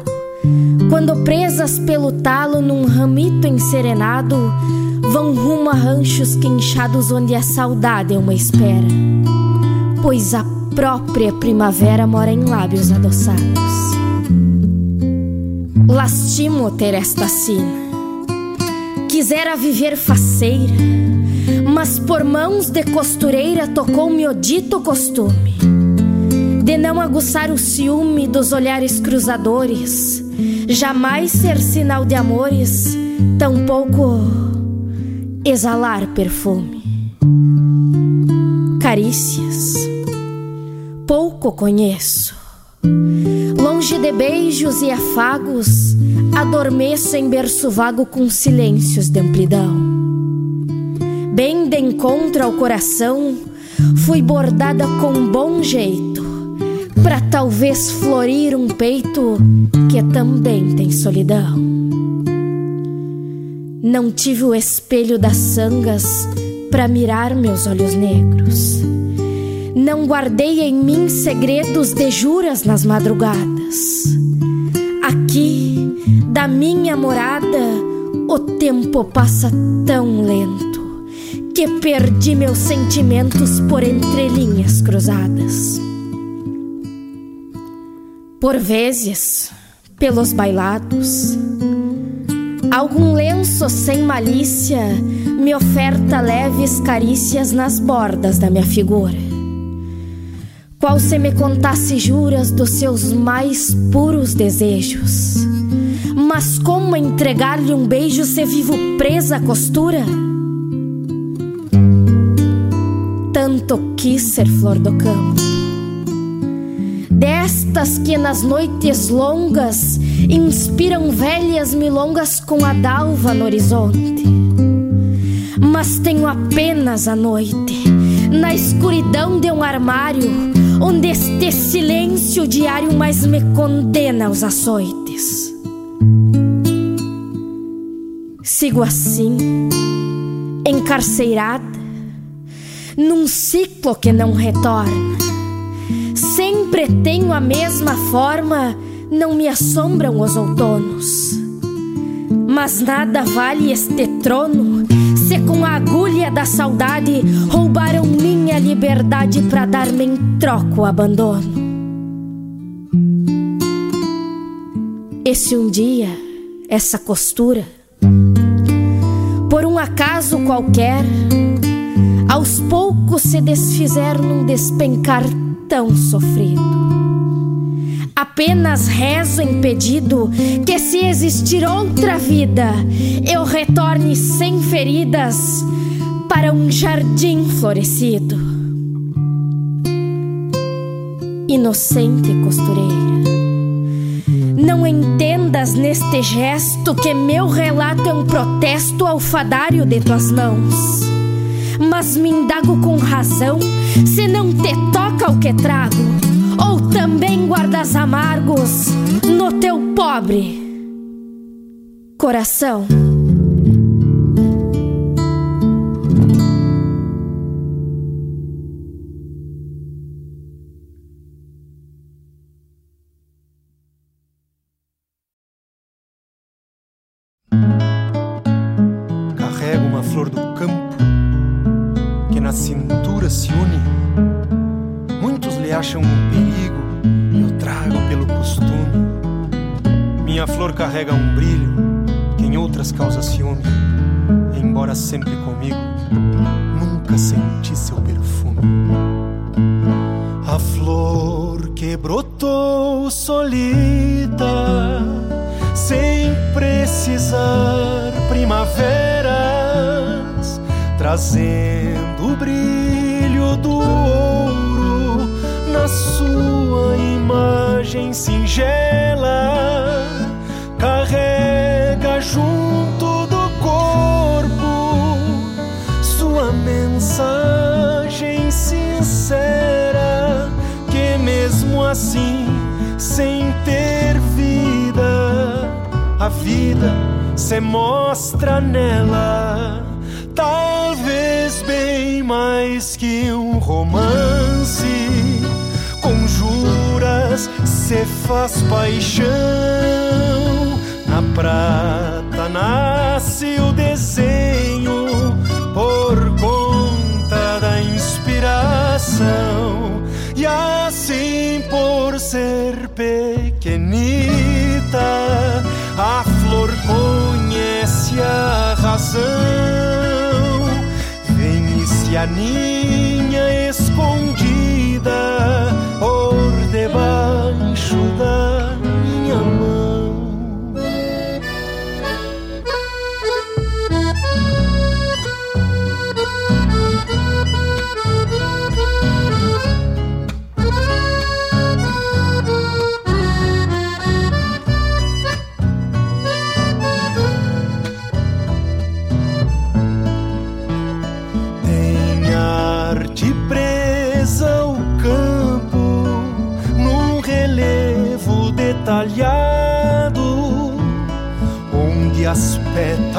quando presas pelo talo num ramito enserenado, vão rumo a ranchos quinchados onde a saudade é uma espera, pois a própria primavera mora em lábios adoçados. Lastimo ter esta sina Quisera viver faceira, mas por mãos de costureira tocou-me o dito costume de não aguçar o ciúme dos olhares cruzadores, jamais ser sinal de amores, tampouco exalar perfume. Carícias, pouco conheço. Longe de beijos e afagos, adormeço em berço vago com silêncios de amplidão. Bem de encontro ao coração, fui bordada com bom jeito, para talvez florir um peito que também tem solidão. Não tive o espelho das sangas para mirar meus olhos negros. Não guardei em mim segredos de juras nas madrugadas. Aqui, da minha morada, o tempo passa tão lento que perdi meus sentimentos por entrelinhas cruzadas. Por vezes, pelos bailados, algum lenço sem malícia me oferta leves carícias nas bordas da minha figura qual se me contasse juras dos seus mais puros desejos. Mas como entregar-lhe um beijo se vivo presa à costura? Tanto quis ser flor do campo. Destas que nas noites longas inspiram velhas milongas com a dalva no horizonte. Mas tenho apenas a noite, na escuridão de um armário onde este silêncio diário mais me condena aos açoites. Sigo assim, encarcerada, num ciclo que não retorna. Sempre tenho a mesma forma, não me assombram os outonos. Mas nada vale este trono com a agulha da saudade roubaram minha liberdade para dar-me em troco o abandono. Esse um dia, essa costura, por um acaso qualquer, aos poucos se desfizeram num despencar tão sofrido. Apenas rezo em pedido que, se existir outra vida, eu retorne sem feridas para um jardim florescido. Inocente costureira, não entendas neste gesto que meu relato é um protesto ao fadário de tuas mãos. Mas me indago com razão se não te toca o que trago ou também guardas amargos no teu pobre coração? Sempre comigo, nunca senti seu perfume. A flor que brotou solita, sem precisar primavera, trazendo o brilho do ouro na sua imagem singela. Se mostra nela talvez bem mais que um romance. Conjuras, se faz paixão. Na prata nasce o desenho por conta da inspiração. E assim, por ser pequenita, a razão e a ninha escondida por debaixo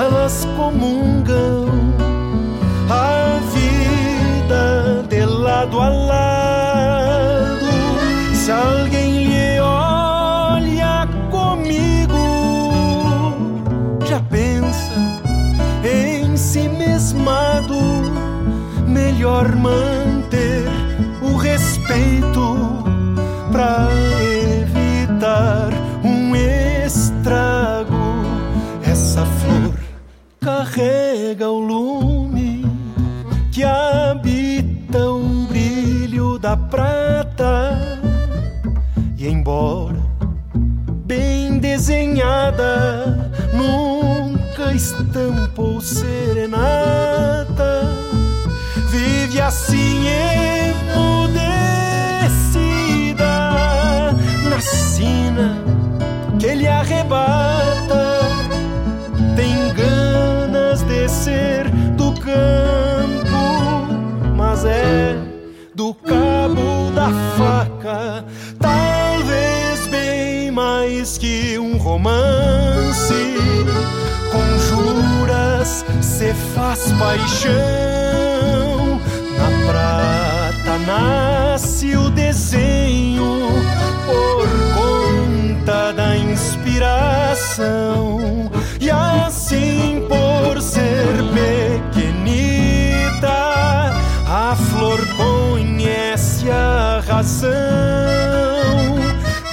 pétalas comungam romance. Conjuras, se faz paixão. Na prata nasce o desenho por conta da inspiração. E assim, por ser pequenita, a flor conhece a razão.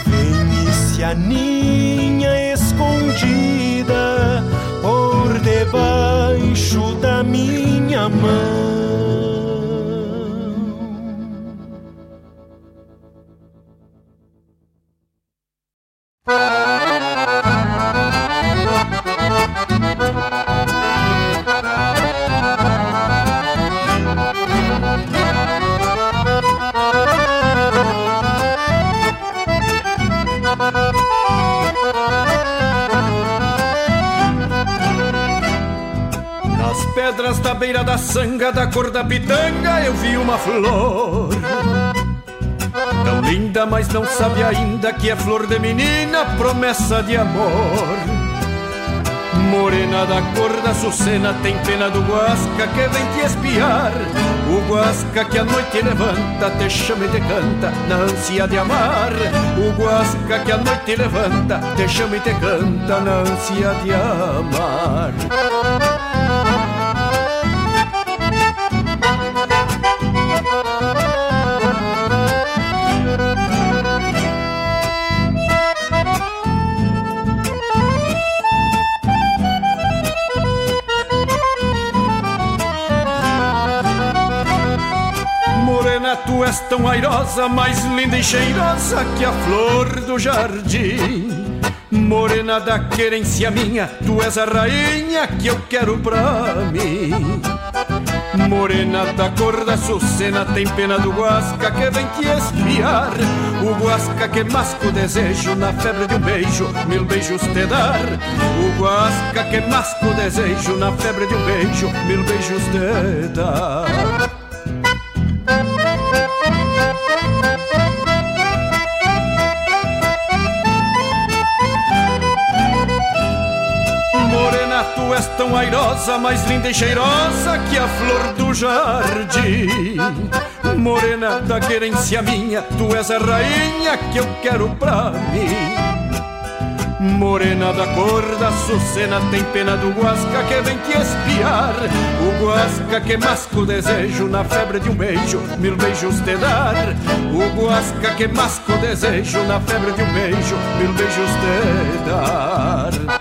Vem e se aninha minha sanga da cor da pitanga eu vi uma flor. Tão linda, mas não sabe ainda que é flor de menina, promessa de amor. Morena da cor da açucena, tem pena do guasca que vem te espiar. O guasca que a noite levanta, te chama e te canta, na ânsia de amar. O guasca que a noite levanta, te chama e te canta, na ânsia de amar tão airosa, mais linda e cheirosa que a flor do jardim. Morena da querência minha, tu és a rainha que eu quero pra mim. Morena da cor da sucena tem pena do guasca que vem te espiar O guasca que masca o desejo na febre de um beijo Mil beijos te dar O guasca que masca o desejo na febre de um beijo Mil beijos te dar tão airosa, mais linda e cheirosa que a flor do jardim. Morena da querência minha, tu és a rainha que eu quero pra mim. Morena da cor da sucena tem pena do guasca que vem te espiar O guasca que masca o desejo na febre de um beijo Mil beijos te dar O guasca que masca o desejo na febre de um beijo Mil beijos te dar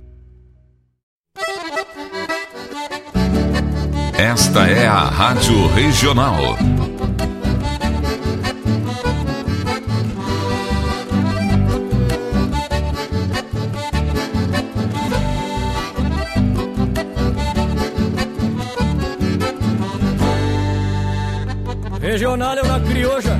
Esta é a Rádio Regional. Regional é uma crioja,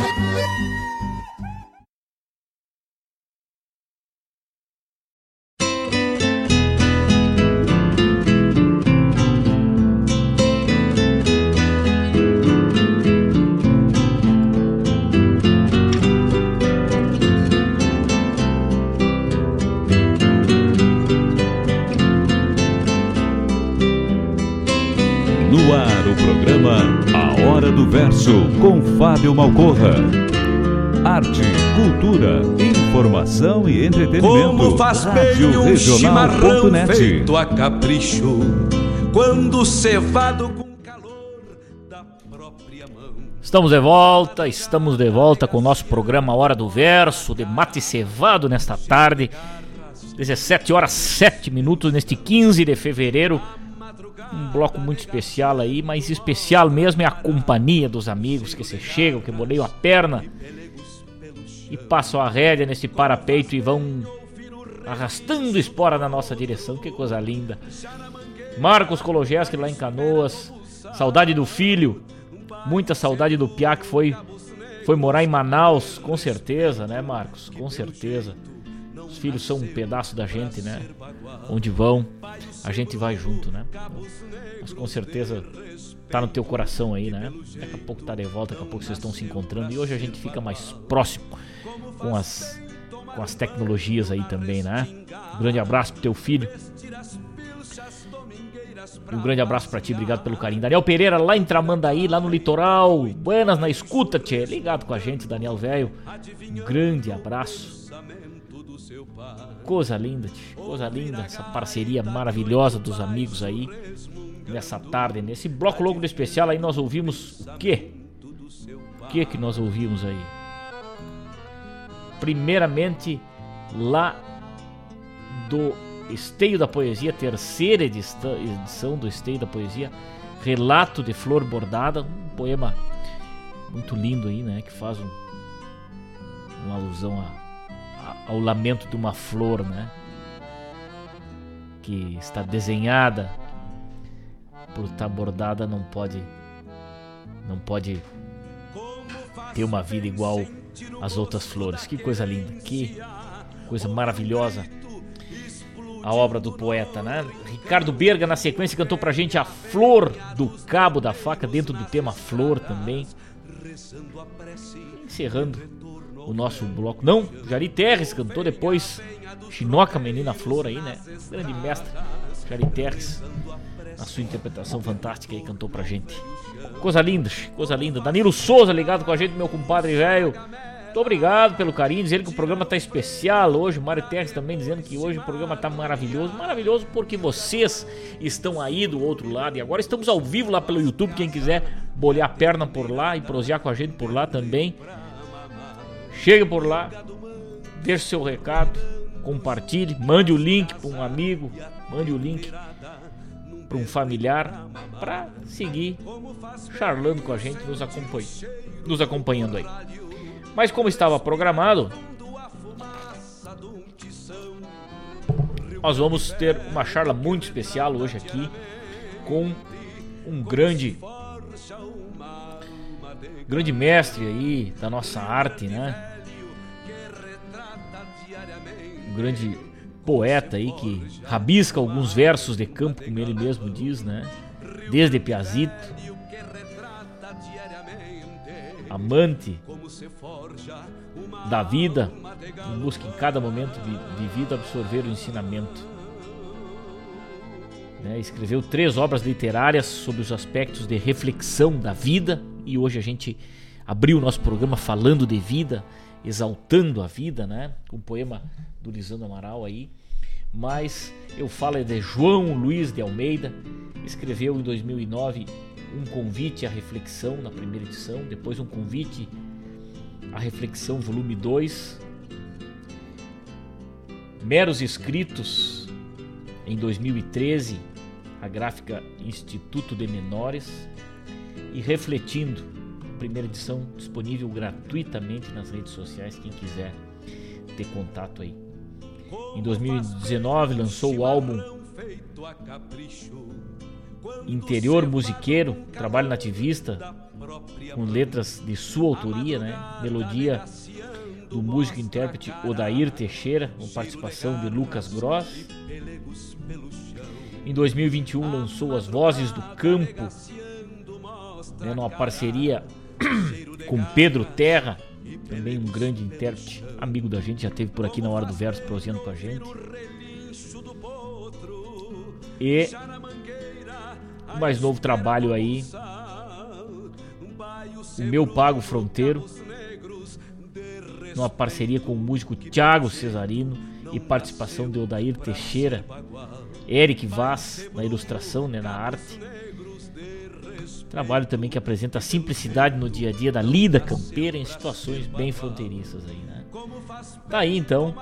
Fábio Malcorra. Arte, cultura, informação e entretenimento. Como faz bem um chimarrão feito a capricho, quando cevado com calor da própria mão. Estamos de volta, estamos de volta com o nosso programa Hora do Verso, de mate cevado nesta tarde. 17 horas 7 minutos neste 15 de fevereiro um bloco muito especial aí, mas especial mesmo é a companhia dos amigos que se chegam, que boleiam a perna e passam a rédea nesse parapeito e vão arrastando espora na nossa direção. Que coisa linda. Marcos Kologeski lá em Canoas, saudade do filho, muita saudade do Piá que foi foi morar em Manaus, com certeza, né, Marcos? Com certeza. Os filhos são um pedaço da gente, né? Onde vão, a gente vai junto, né? Mas com certeza tá no teu coração aí, né? Daqui a pouco tá de volta, daqui a pouco vocês estão se encontrando e hoje a gente fica mais próximo com as com as tecnologias aí também, né? Um grande abraço pro teu filho. E um grande abraço para ti, obrigado pelo carinho. Daniel Pereira lá em Tramandaí, lá no litoral. Buenas na escuta, tchê. Ligado com a gente, Daniel Velho. Um grande abraço. Coisa linda, coisa linda, essa parceria maravilhosa dos amigos aí nessa tarde, nesse bloco logo do especial aí nós ouvimos o quê? O que que nós ouvimos aí? Primeiramente lá do Esteio da Poesia, terceira edição do Esteio da Poesia, Relato de Flor Bordada, um poema muito lindo aí, né, que faz um, uma alusão a, ao lamento de uma flor, né? Que está desenhada por estar bordada não pode não pode ter uma vida igual às outras flores. Que coisa linda, que coisa maravilhosa. a obra do poeta, né? Ricardo Berga, na sequência, cantou pra gente a Flor do Cabo da Faca, dentro do tema Flor também. Encerrando o nosso bloco. Não, Jari Terres cantou depois Chinoca Menina Flor aí, né? Grande mestre, Jari Terres. A sua interpretação fantástica aí cantou pra gente. Coisa linda, coisa linda. Danilo Souza ligado com a gente, meu compadre velho. Muito obrigado pelo carinho, dizendo que o programa tá especial hoje. Mário Terres também dizendo que hoje o programa tá maravilhoso. Maravilhoso porque vocês estão aí do outro lado. E agora estamos ao vivo lá pelo YouTube. Quem quiser bolhar a perna por lá e prosear com a gente por lá também. Chegue por lá, deixe seu recado, compartilhe, mande o link para um amigo, mande o link para um familiar para seguir charlando com a gente, nos, acompanha, nos acompanhando aí. Mas como estava programado, nós vamos ter uma charla muito especial hoje aqui com um grande grande mestre aí da nossa arte, né? Um grande poeta aí que rabisca alguns versos de campo, como ele mesmo diz, né? Desde Piazito, amante da vida, busca em cada momento vivido absorver o ensinamento. Né? Escreveu três obras literárias sobre os aspectos de reflexão da vida e hoje a gente abriu o nosso programa falando de vida, exaltando a vida, né? Um poema do Lisandro Amaral aí. Mas eu falo de João Luiz de Almeida, escreveu em 2009 um convite à reflexão na primeira edição, depois um convite à reflexão volume 2, Meros Escritos em 2013, a gráfica Instituto de Menores e Refletindo, primeira edição disponível gratuitamente nas redes sociais, quem quiser ter contato aí. Em 2019 lançou o álbum Interior Musiqueiro, trabalho nativista, com letras de sua autoria, né? Melodia do músico e intérprete Odair Teixeira, com participação de Lucas Gross. Em 2021 lançou As Vozes do Campo, né, numa parceria com Pedro Terra, também um grande intérprete, amigo da gente, já teve por aqui na hora do verso prosseando com a gente. E o mais novo trabalho aí, o Meu Pago Fronteiro, numa parceria com o músico Thiago Cesarino e participação de Odair Teixeira, Eric Vaz na ilustração, né, na arte. Trabalho também que apresenta a simplicidade no dia a dia da lida campeira em situações bem fronteiriças aí, né? Tá aí então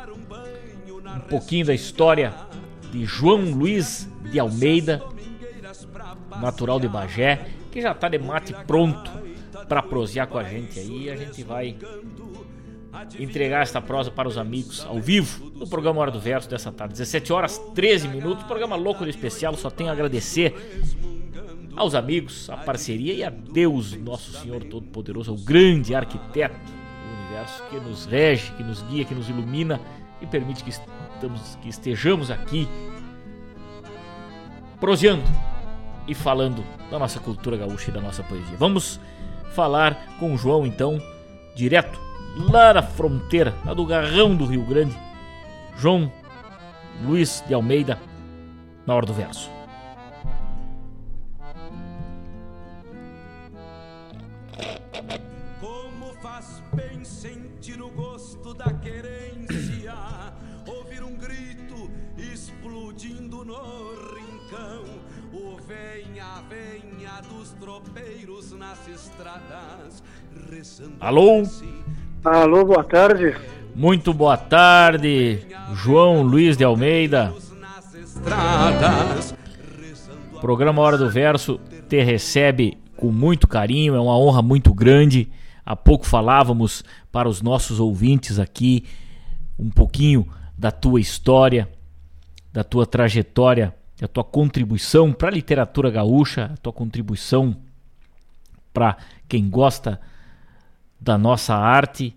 um pouquinho da história de João Luiz de Almeida, natural de Bagé, que já tá de mate pronto para prosear com a gente aí. A gente vai entregar esta prosa para os amigos ao vivo no programa Hora do Verso dessa tarde. 17 horas 13 minutos, programa louco de especial. Só tenho a agradecer aos amigos, a parceria e a Deus, nosso Senhor Todo-Poderoso, o grande arquiteto do universo que nos rege, que nos guia, que nos ilumina e permite que, estamos, que estejamos aqui proseando e falando da nossa cultura gaúcha e da nossa poesia. Vamos falar com o João então, direto lá na fronteira, lá do Garrão do Rio Grande. João Luiz de Almeida, na hora do verso. Tropeiros nas estradas. Alô? Alô, boa tarde. Muito boa tarde, João Luiz de Almeida. Programa Hora do Verso te recebe com muito carinho, é uma honra muito grande. Há pouco falávamos para os nossos ouvintes aqui um pouquinho da tua história, da tua trajetória a tua contribuição para a literatura gaúcha, a tua contribuição para quem gosta da nossa arte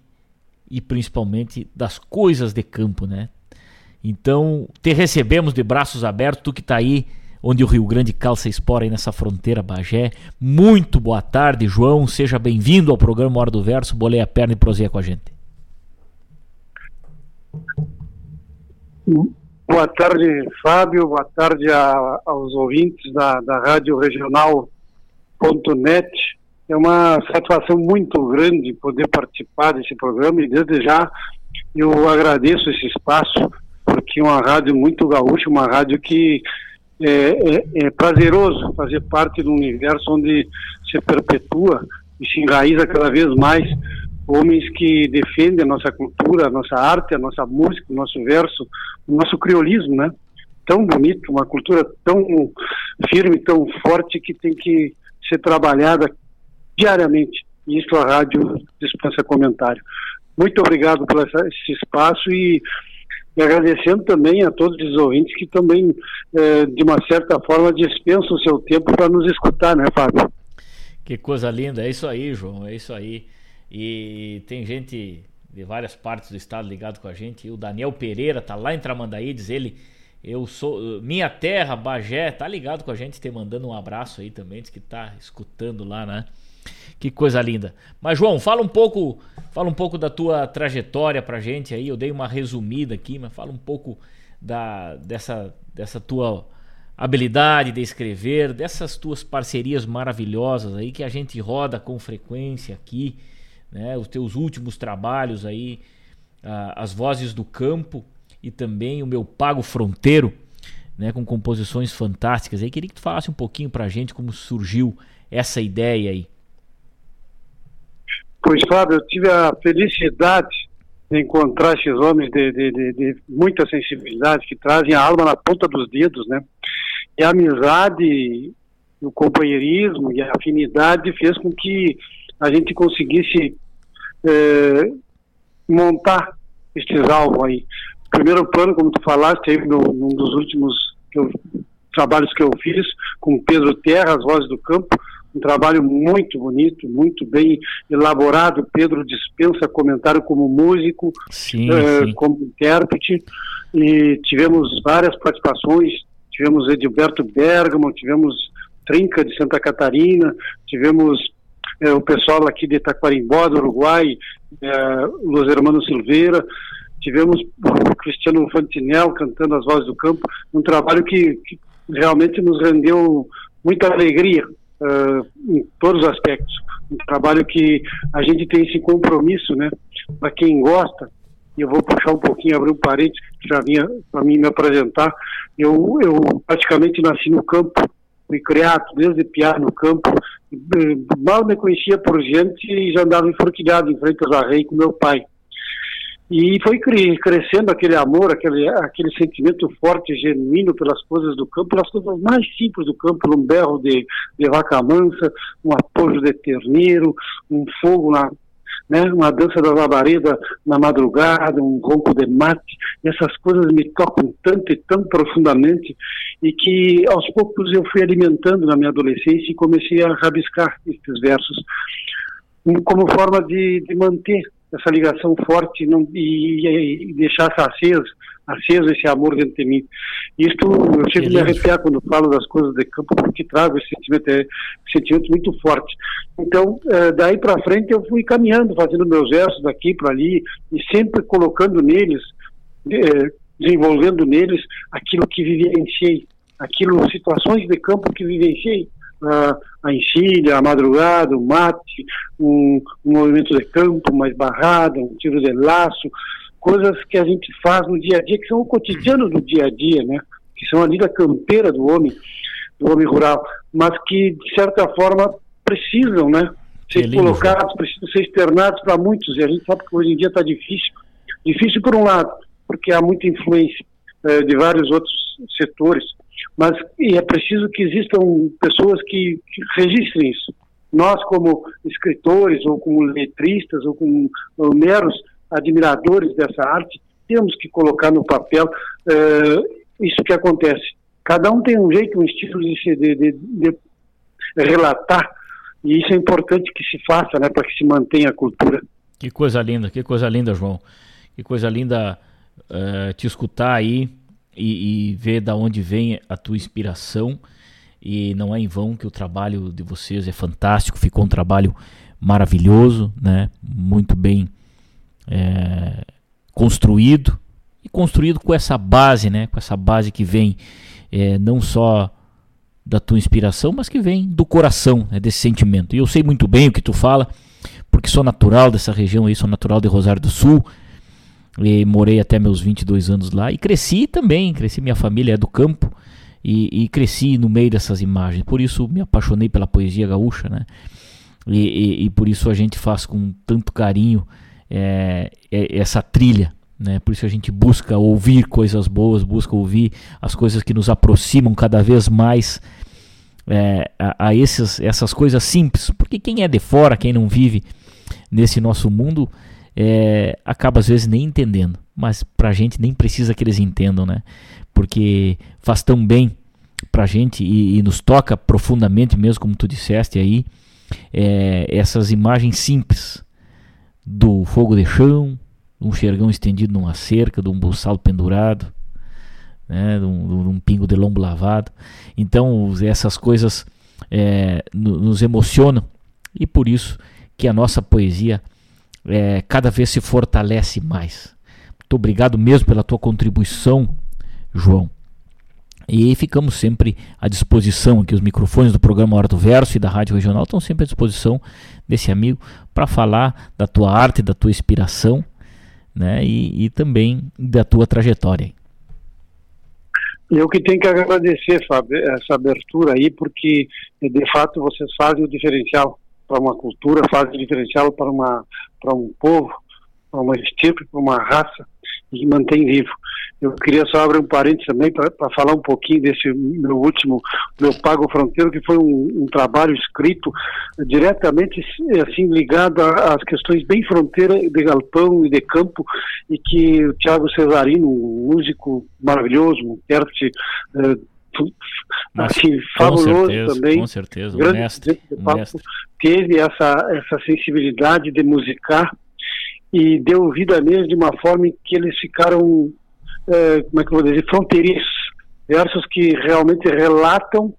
e principalmente das coisas de campo, né? Então, te recebemos de braços abertos, tu que está aí onde o Rio Grande calça espora aí nessa fronteira Bagé. Muito boa tarde, João. Seja bem-vindo ao programa Hora do Verso. Bolei a perna e proseia com a gente. Boa tarde, Fábio. Boa tarde a, aos ouvintes da, da Rádio Regional.net. É uma satisfação muito grande poder participar desse programa e desde já eu agradeço esse espaço porque é uma rádio muito gaúcha, uma rádio que é, é, é, prazeroso fazer parte de um universo onde se perpetua e se enraiza cada vez mais homens que defendem a nossa cultura, a nossa arte, a nossa música, o nosso verso, o nosso criolismo, né? Tão bonito, uma cultura tão firme, tão forte que tem que ser trabalhada diariamente. Isso a rádio dispensa comentário. Muito obrigado por essa, esse espaço e e agradecendo também a todos os ouvintes que também, eh, de uma certa forma, dispensam o seu tempo para nos escutar, né, Fábio? Que coisa linda, é isso aí, João, é isso aí. E tem gente de várias partes do estado ligado com a gente. E o Daniel Pereira tá lá em Tramandaí, diz ele. Eu sou. Minha terra, Bagé, tá ligado com a gente, te mandando um abraço aí também, diz que tá escutando lá, né? Que coisa linda. Mas João, fala um pouco, fala um pouco da tua trajetória pra gente aí. Eu dei uma resumida aqui, mas fala um pouco da dessa dessa tua habilidade de escrever, dessas tuas parcerias maravilhosas aí que a gente roda com frequência aqui, né? Os teus últimos trabalhos aí, as vozes do campo e também o meu Pago Fronteiro, né, com composições fantásticas. Aí queria que tu falasse um pouquinho pra gente como surgiu essa ideia aí. Pois, Fábio, eu tive a felicidade de encontrar esses homens de, de, de, de, muita sensibilidade, que trazem a alma na ponta dos dedos, né? E a amizade, o companheirismo e a afinidade fez com que a gente conseguisse é, montar estes álbuns aí. Primeiro plano, como tu falaste, teve no, num dos últimos que eu, trabalhos que eu fiz com Pedro Terra, As Vozes do Campo, um trabalho muito bonito, muito bem elaborado. Pedro dispensa comentário como músico, sim, uh, sim. como intérprete, e tivemos várias participações. Tivemos Edilberto Bergamo, tivemos Trinca de Santa Catarina, tivemos uh, o pessoal aqui de Taquarimbó, do Uruguai, uh, Los Hermanos Silveira, tivemos o Cristiano Fantinel cantando as vozes do campo, um trabalho que, que realmente nos rendeu muita alegria em todos os aspectos. Um trabalho que a gente tem esse compromisso, né? Para quem gosta, eu vou puxar um pouquinho, abrir um parênteses, que já vinha para mim me apresentar. Eu, eu praticamente nasci no campo, fui criado desde piar no campo, mal me conhecia por gente e já andava enforquilhado em frente aos arreios com meu pai. E foi crescendo aquele amor, aquele, aquele sentimento forte, genuíno pelas coisas do campo, pelas coisas mais simples do campo, um berro de, de vaca mansa, um apoio de terneiro, um fogo na, né, uma dança da labareda na madrugada, um ronco de mate, essas coisas me tocam tanto e tão profundamente, e que aos poucos eu fui alimentando na minha adolescência e comecei a rabiscar esses versos, como forma de, de manter essa ligação forte não, e, e deixar aceso, aceso esse amor dentro de mim. Isto, eu sempre me arrepiar quando falo das coisas de campo, porque trago esse sentimento, é, esse sentimento muito forte. Então, é, daí para frente eu fui caminhando, fazendo meus versos daqui para ali, e sempre colocando neles, é, desenvolvendo neles aquilo que vivenciei, aquilo, situações de campo que vivenciei a, a encilha, a madrugada, o mate, um, um movimento de campo, mais barrada, um tiro de laço, coisas que a gente faz no dia a dia, que são o cotidiano do dia a dia, né? Que são ali da campeira do homem, do homem rural, mas que, de certa forma, precisam, né? Ser lindo, colocados, precisam ser externados para muitos, e a gente sabe que hoje em dia está difícil. Difícil por um lado, porque há muita influência eh, de vários outros setores, mas é preciso que existam pessoas que, que registrem isso. Nós, como escritores, ou como letristas, ou como ou meros admiradores dessa arte, temos que colocar no papel uh, isso que acontece. Cada um tem um jeito, um estilo de, de, de, de relatar, e isso é importante que se faça, né, para que se mantenha a cultura. Que coisa linda, que coisa linda, João. Que coisa linda uh, te escutar aí e, e, ver da onde vem a tua inspiração. E não é em vão que o trabalho de vocês é fantástico, ficou um trabalho maravilhoso, né? Muito bem é, construído e construído com essa base, né? Com essa base que vem é, não só da tua inspiração, mas que vem do coração, né? desse sentimento. E eu sei muito bem o que tu fala, porque sou natural dessa região aí, sou natural de Rosário do Sul. E morei até meus 22 anos lá e cresci também, cresci, minha família é do campo e, e cresci no meio dessas imagens. Por isso me apaixonei pela poesia gaúcha, né? E, e, e por isso a gente faz com tanto carinho é, é, essa trilha, né? Por isso a gente busca ouvir coisas boas, busca ouvir as coisas que nos aproximam cada vez mais é, a, a esses, essas coisas simples. Porque quem é de fora, quem não vive nesse nosso mundo, é, acaba às vezes nem entendendo. Mas pra gente nem precisa que eles entendam, né? Porque faz tão bem pra gente e, e nos toca profundamente mesmo, como tu disseste aí, é, essas imagens simples do fogo de chão, um xergão estendido numa cerca, de um buçal pendurado, né, de, um, de um pingo de lombo lavado. Então essas coisas é, nos emocionam e por isso que a nossa poesia é, cada vez se fortalece mais. Muito obrigado mesmo pela tua contribuição, João. E ficamos sempre à disposição aqui, os microfones do programa Hora do Verso e da Rádio Regional estão sempre à disposição desse amigo para falar da tua arte, da tua inspiração né, e, e também da tua trajetória. Eu que tenho que agradecer, Fábio, essa abertura aí, porque de fato vocês fazem o diferencial para uma cultura, fazem o diferencial para, uma, para um povo, para uma estirpe, para uma raça e mantém vivo. Eu queria só abrir um parênteses também para falar um pouquinho desse meu último, meu Pago Fronteiro, que foi um, um trabalho escrito diretamente assim ligado às questões bem fronteira de galpão e de campo, e que o Tiago Cesarino, um músico maravilhoso, um intérprete eh, assim, fabuloso certeza, também. Com certeza, grande mestre, mestre. Teve essa, essa sensibilidade de musicar e deu vida neles de uma forma em que eles ficaram, é, como é que eu vou dizer, fronteiriços, versos que realmente relatam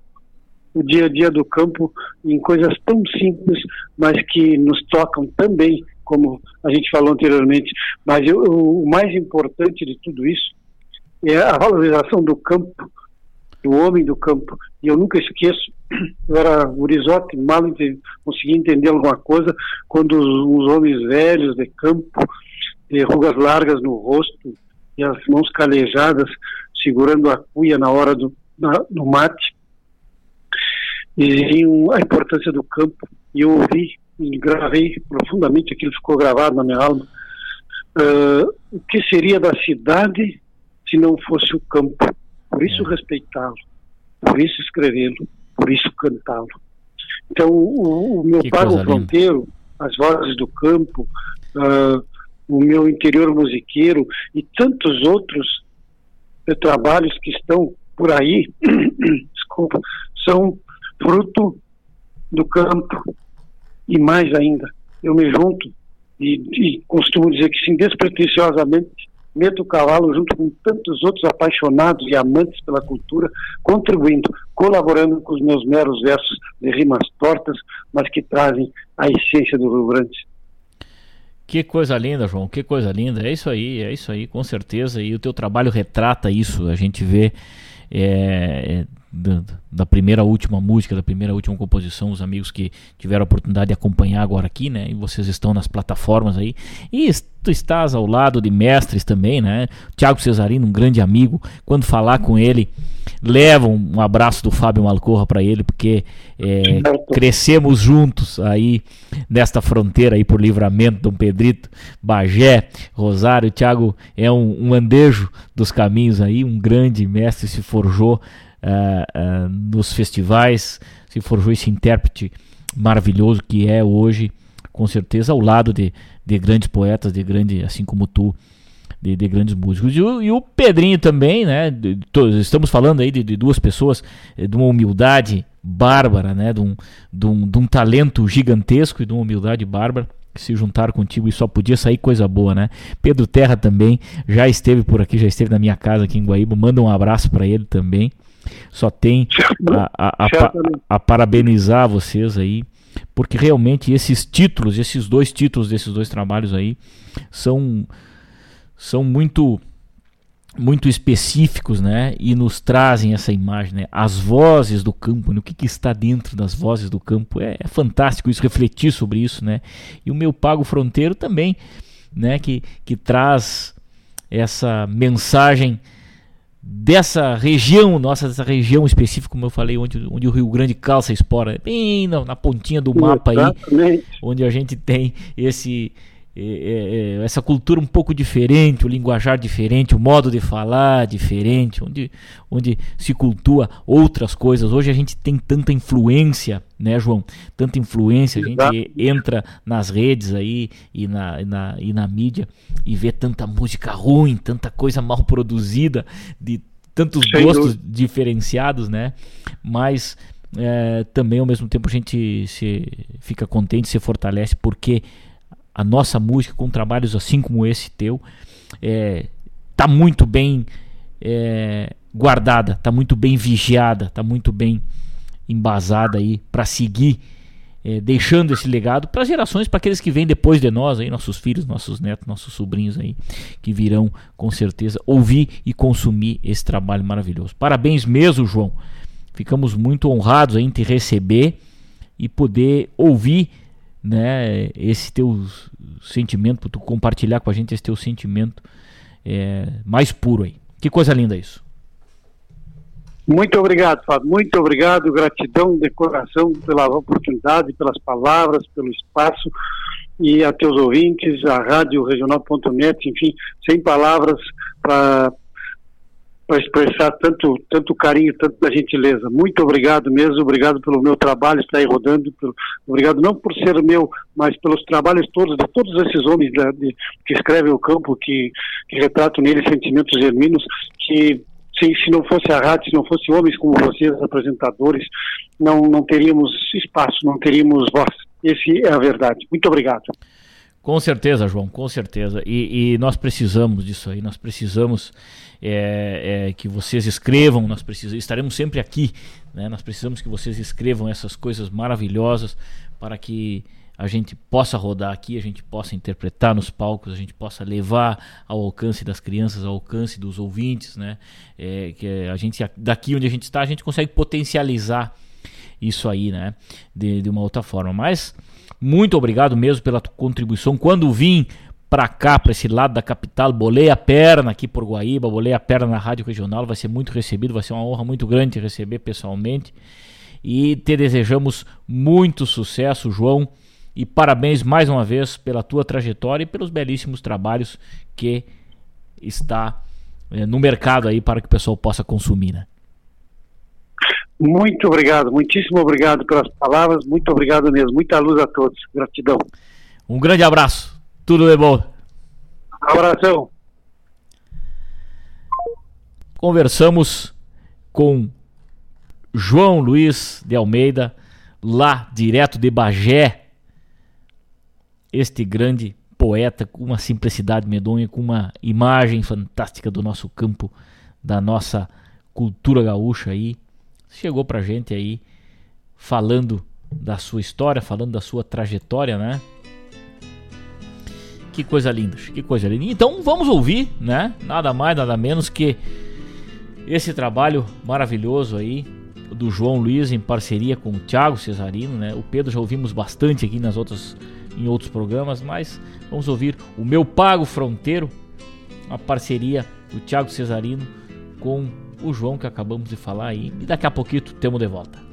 o dia a dia do campo em coisas tão simples, mas que nos tocam também, como a gente falou anteriormente. Mas eu, o mais importante de tudo isso é a valorização do campo, do homem do campo. E eu nunca esqueço, [clears throat] eu era urizote, mal entendi, conseguia entender alguma coisa, quando os, os, homens velhos de campo, de rugas largas no rosto e as mãos calejadas, segurando a cuia na hora do na, no mate, diziam a importância do campo. E eu ouvi e gravei profundamente, aquilo ficou gravado na minha alma. Uh, o que seria da cidade se não fosse o campo? Por isso respeitá-lo, por isso escrevê-lo, por isso cantá-lo. Então, o, o meu que pago fronteiro, as vozes do campo, uh, o meu interior musiqueiro e tantos outros uh, trabalhos que estão por aí, [clears throat] desculpa, são fruto do campo. E mais ainda, eu me junto e, e costumo dizer que sim, despretensiosamente, meto cavalo junto com tantos outros apaixonados e amantes pela cultura, contribuindo, colaborando com os meus meros versos de rimas tortas, mas que trazem a essência do Rio Grande. Que coisa linda, João, que coisa linda. É isso aí, é isso aí, com certeza. E o teu trabalho retrata isso. A gente vê é da, da, primeira última música, da primeira última composição, os amigos que tiveram a oportunidade de acompanhar agora aqui, né? E vocês estão nas plataformas aí. E tu estás ao lado de mestres também, né? Tiago Cesarino, um grande amigo. Quando falar com ele, leva um abraço do Fábio Malcorra para ele, porque é, crescemos juntos aí nesta fronteira aí por Livramento, Dom Pedrito, Bagé, Rosário. O Tiago é um, um andejo dos caminhos aí, um grande mestre, se forjou uh, uh, nos festivais, se forjou esse intérprete maravilhoso que é hoje, com certeza, ao lado de, de grandes poetas, de grande, assim como tu, de, de grandes músicos. E o, e o, Pedrinho também, né? De, estamos falando aí de, duas pessoas eh, de uma humildade bárbara, né? De um, de, um, de um talento gigantesco e de uma humildade bárbara. que se juntaram contigo e só podia sair coisa boa, né? Pedro Terra também já esteve por aqui, já esteve na minha casa aqui em Guaíba. Manda um abraço para ele também. Só tem a, a, a, a, parabenizar vocês aí, porque realmente esses títulos, esses dois títulos desses dois trabalhos aí, são, são muito muito específicos, né? E nos trazem essa imagem, né? As vozes do campo, né? o que, que, está dentro das vozes do campo. É, é, fantástico isso, refletir sobre isso, né? E o meu Pago Fronteiro também, né? Que, que traz essa mensagem dessa região, nossa, dessa região específica, como eu falei, onde, onde o Rio Grande calça espora, bem na, na pontinha do mapa aí, onde a gente tem esse é, é, essa cultura um pouco diferente, o linguajar diferente, o modo de falar diferente, onde, onde se cultua outras coisas. Hoje a gente tem tanta influência, né, João? Tanta influência, a gente entra nas redes aí e na, e na, e na mídia e vê tanta música ruim, tanta coisa mal produzida, de tantos Sem gostos dúvida. diferenciados, né? Mas é, também ao mesmo tempo a gente se fica contente, se fortalece porque a nossa música com trabalhos assim como esse teu é, tá muito bem é, guardada, tá muito bem vigiada, tá muito bem embasada aí para seguir é, deixando esse legado para gerações, para aqueles que vêm depois de nós, aí, nossos filhos, nossos netos, nossos sobrinhos aí, que virão com certeza ouvir e consumir esse trabalho maravilhoso. Parabéns mesmo, João. Ficamos muito honrados em te receber e poder ouvir né, esse teu sentimento, para tu compartilhar com a gente esse teu sentimento é, mais puro aí. Que coisa linda isso. Muito obrigado, Fábio. Muito obrigado. Gratidão de coração pela oportunidade, pelas palavras, pelo espaço e a teus ouvintes, a Rádio Regional.net, enfim, sem palavras para para expressar tanto, tanto carinho, tanta gentileza. Muito obrigado mesmo, obrigado pelo meu trabalho estar aí rodando, pelo, obrigado não por ser meu, mas pelos trabalhos todos, de todos esses homens da, de, que escrevem o campo, que, que retratam nele sentimentos genuínos, que se, se não fosse a rádio, se não fosse homens como vocês, apresentadores, não, não teríamos espaço, não teríamos voz. Esse é a verdade. Muito obrigado. Com certeza, João, com certeza. E, e nós precisamos disso aí, nós precisamos é, é, que vocês escrevam, nós precisamos, estaremos sempre aqui, né? nós precisamos que vocês escrevam essas coisas maravilhosas para que a gente possa rodar aqui, a gente possa interpretar nos palcos, a gente possa levar ao alcance das crianças, ao alcance dos ouvintes, né? É, que a gente daqui onde a gente está, a gente consegue potencializar isso aí, né? De, de uma outra forma. Mas muito obrigado mesmo pela contribuição. Quando vim para cá, para esse lado da capital, bolei a perna aqui por Guaíba, bolei a perna na Rádio Regional, vai ser muito recebido, vai ser uma honra muito grande te receber pessoalmente. E te desejamos muito sucesso, João, e parabéns mais uma vez pela tua trajetória e pelos belíssimos trabalhos que está é, no mercado aí para que o pessoal possa consumir, né? Muito obrigado, muitíssimo obrigado pelas palavras, muito obrigado mesmo, muita luz a todos, gratidão. Um grande abraço. Tudo de bom. Abração. Conversamos com João Luiz de Almeida, lá direto de Bagé. Este grande poeta com uma simplicidade medonha, com uma imagem fantástica do nosso campo, da nossa cultura gaúcha aí. Chegou pra gente aí falando da sua história, falando da sua trajetória, né? Que coisa linda, que coisa linda. Então vamos ouvir, né? Nada mais, nada menos que esse trabalho maravilhoso aí do João Luiz em parceria com o Thiago Cesarino, né? O Pedro já ouvimos bastante aqui nas outras em outros programas, mas vamos ouvir o Meu Pago Fronteiro, a parceria do Thiago Cesarino com o João que acabamos de falar aí. E daqui a pouquinho temos de volta.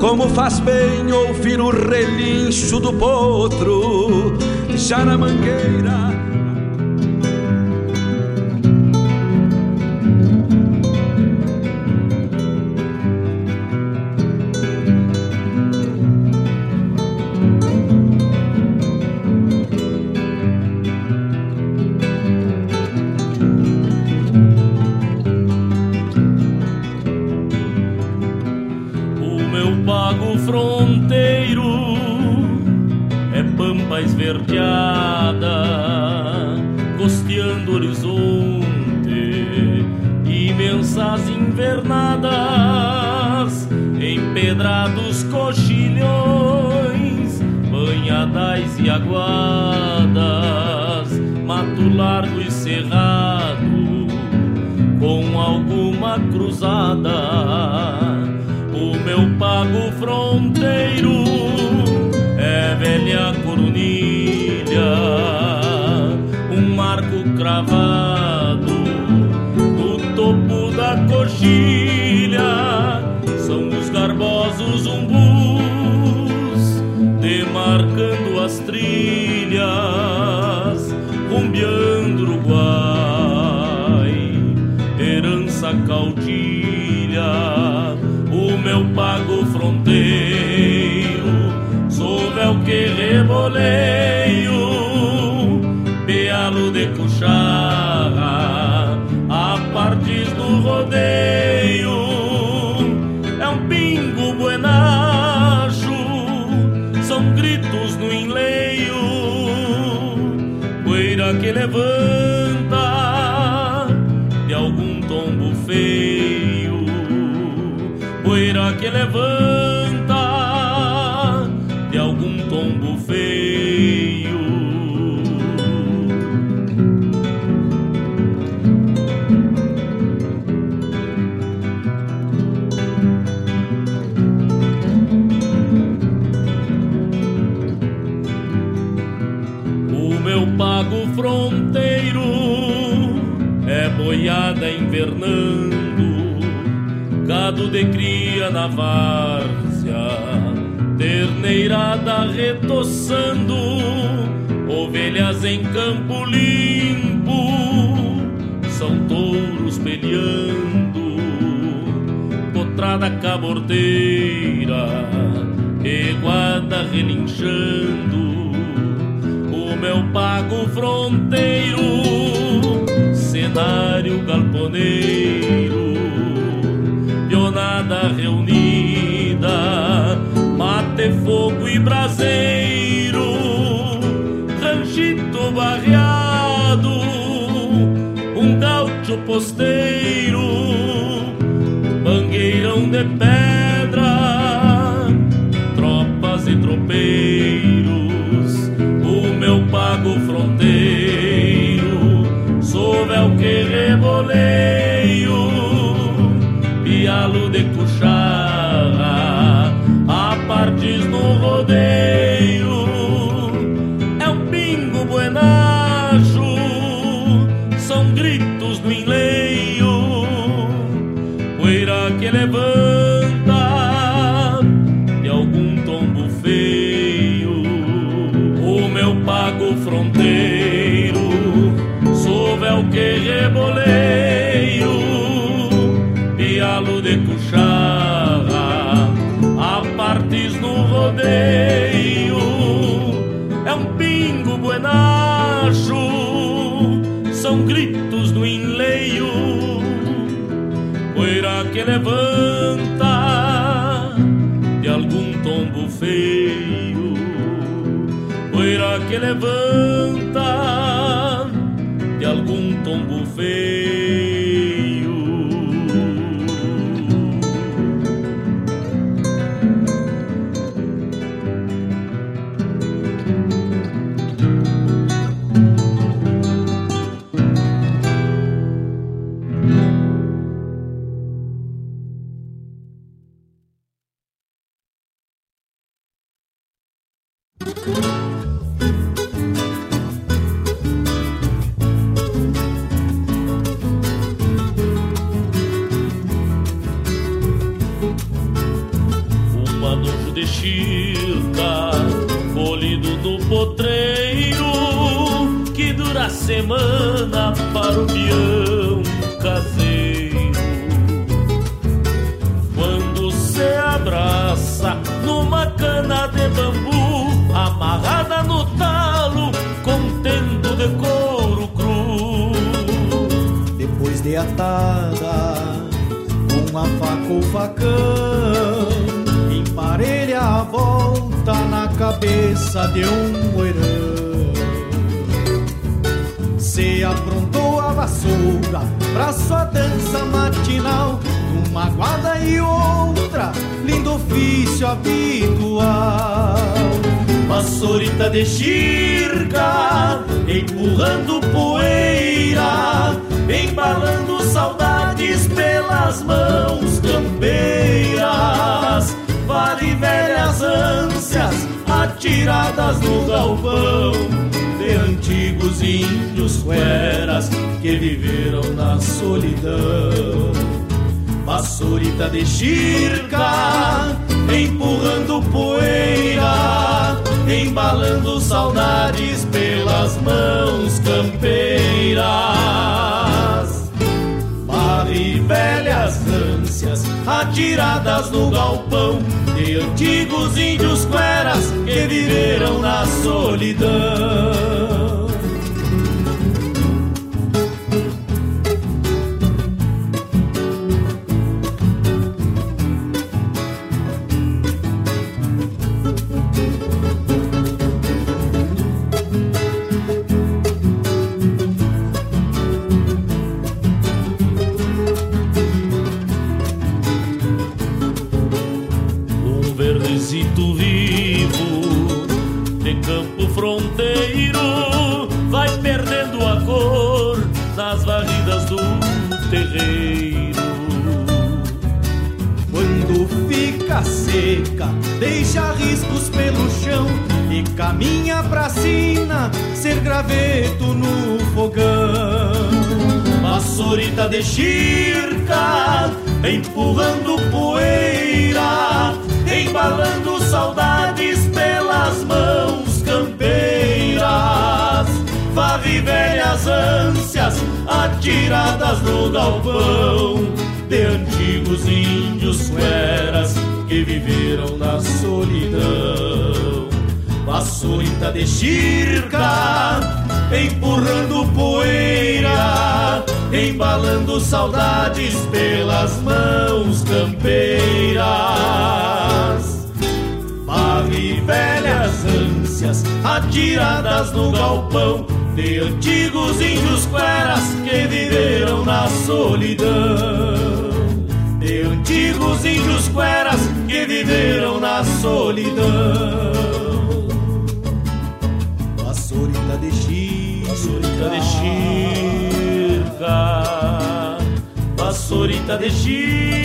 Como faz bem ouvir o relincho do potro, já na mangueira invernando, gado de cria na várzea, terneirada retoçando, ovelhas em campo limpo, são touros peleando, potrada cabordeira, reguada relinchando, o meu pago fronteiro ordinário galponeiro, pionada reunida, mate, fogo e braseiro, ranchito barreado, um gaúcho posteiro, bangueirão de pedra, tropas e tropeiros, o meu pago fronteiro que reboleio, pialo de cuchara, a partes no rodeio. rodeio é um pingo buenacho, são gritos do enleio, poeira que levanta de algum tombo feio, poeira que levanta de algum tombo feio. Solidão. Vassourita de xirca, empurrando poeira, embalando saudades pelas mãos campeiras. Vale velhas ânsias atiradas no galpão de antigos índios cueras que viveram na solidão. Atiradas no galpão de antigos índios fueras que viveram na solidão. Vassourita de xirca, empurrando poeira, embalando saudades pelas mãos campeiras. Varre velhas ânsias atiradas no galpão de antigos índios que viveram na solidão. De antigos índios cueras que viveram na solidão. Vassourita de xirca, Vassourita de xirca, vassourita de xirca.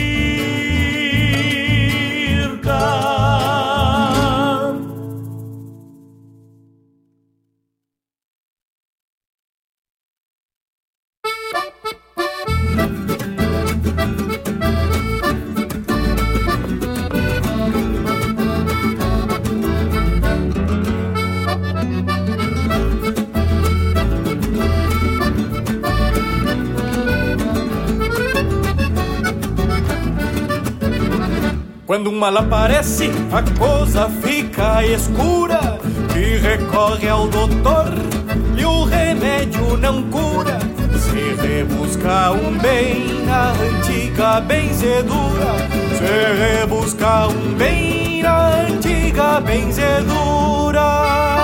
Mal aparece, a coisa fica escura E recorre ao doutor e o remédio não cura. Se rebusca um bem na antiga benzedura Se rebusca um bem na antiga benzedura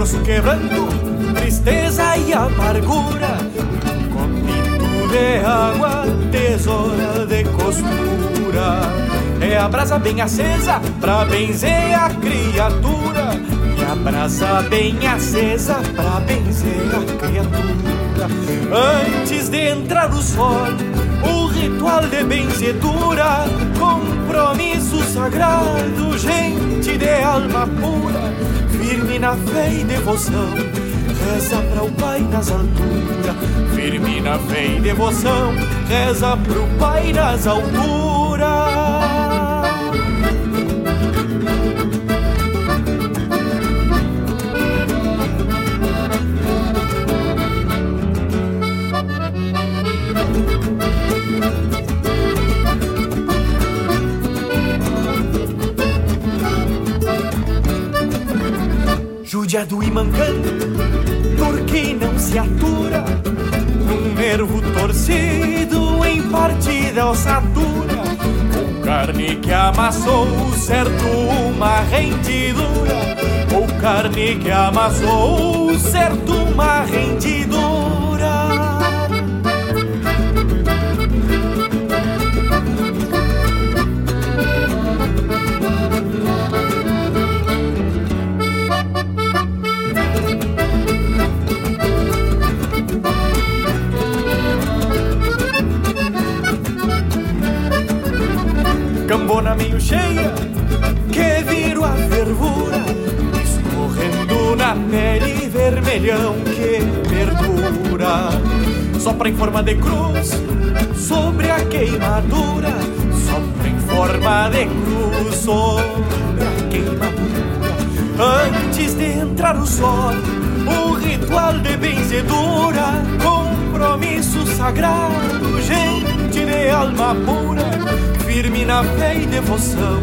grosso quebrando, tristeza e amargura. Copito de água, tesoura de costura. É a brasa bem acesa pra benzer a criatura. E a brasa bem acesa pra benzer a criatura. Antes de entrar o sol, o ritual de benzedura, compromisso sagrado, gente de alma pura, firme na fé e devoção, reza para o Pai nas alturas, firme na fé e devoção, reza para o Pai nas alturas. Judiado e mancando, porque não se atura um nervo torcido em partida ossadura, ou carne que amassou certo uma rendidura, ou carne que amassou certo uma rendidura. Cambona meio cheia que viro a fervura escorrendo na pele vermelhão que perdura. Sopra em forma de cruz sobre a queimadura sopra em forma de cruz sobre a queimadura. Antes de entrar o sol o ritual de benzedura compromisso sagrado gente de alma pura firme na fé e devoção,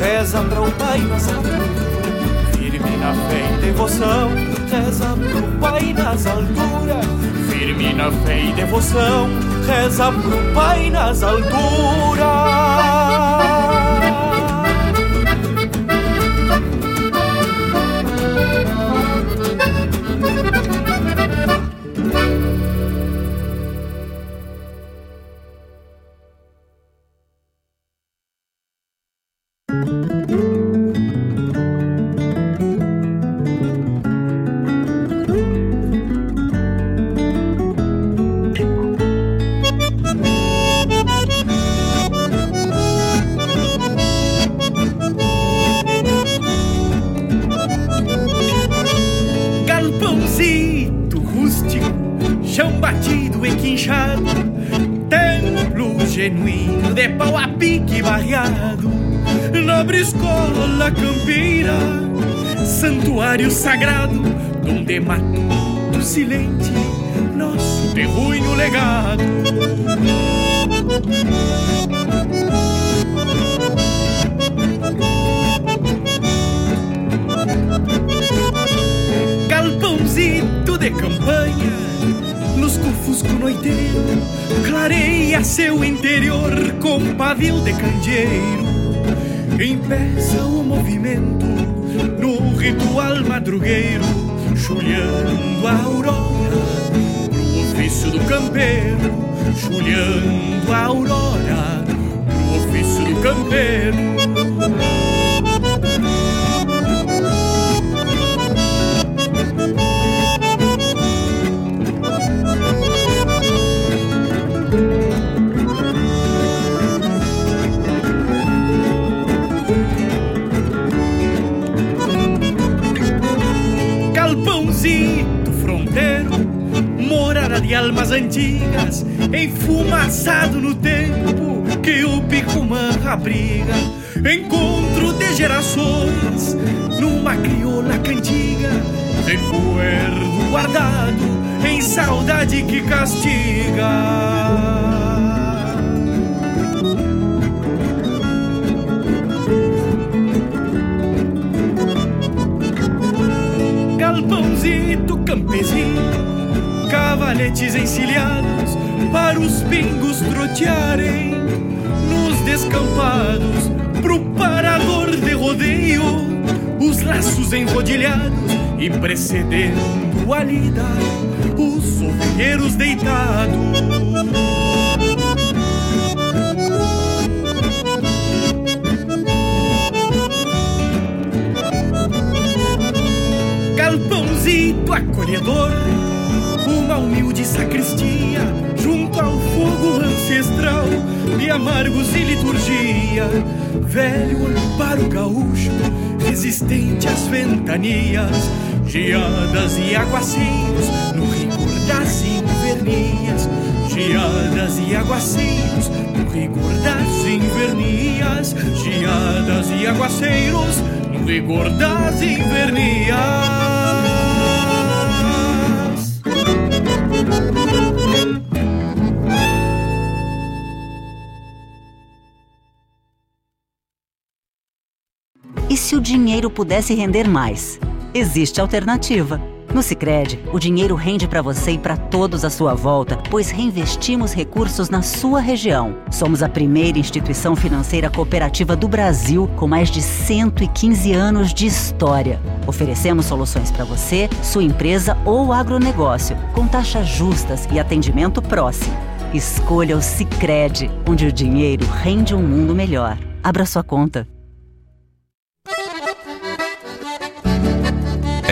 reza para o Pai nas alturas. Firme na fé e devoção, reza para o Pai nas alturas. Firme na fé e devoção, reza para o Pai nas alturas. Sagrado, donde mato silente, nosso terruinho legado. Galpãozito de campanha, nos cufusco noiteiro, clareia seu interior com pavio de candeeiro. Empeça o movimento no ritual madrugueiro, chulhando a aurora pro ofício do campeiro, chulhando a aurora pro ofício do campeiro. Antigas, enfumaçado no tempo que o Picumã abriga. Encontro de gerações numa crioula cantiga, recuerdo guardado em saudade que castiga. Os pingos trotearem nos descampados pro parador de rodeio, os laços enrodilhados e precedendo a lida, os ovelheiros deitados. galpãozito acolhedor uma humilde sacristia, ao fogo ancestral de amargos e liturgia. Velho amparo gaúcho, resistente às ventanias, geadas e aguaceiros no rigor das invernias. Geadas e aguaceiros no rigor das invernias. Geadas e aguaceiros no rigor das invernias. Dinheiro pudesse render mais? Existe alternativa. No Sicredi, o dinheiro rende para você e para todos à sua volta, pois reinvestimos recursos na sua região. Somos a primeira instituição financeira cooperativa do Brasil com mais de 115 anos de história. Oferecemos soluções para você, sua empresa ou agronegócio, com taxas justas e atendimento próximo. Escolha o Sicredi, onde o dinheiro rende um mundo melhor. Abra sua conta.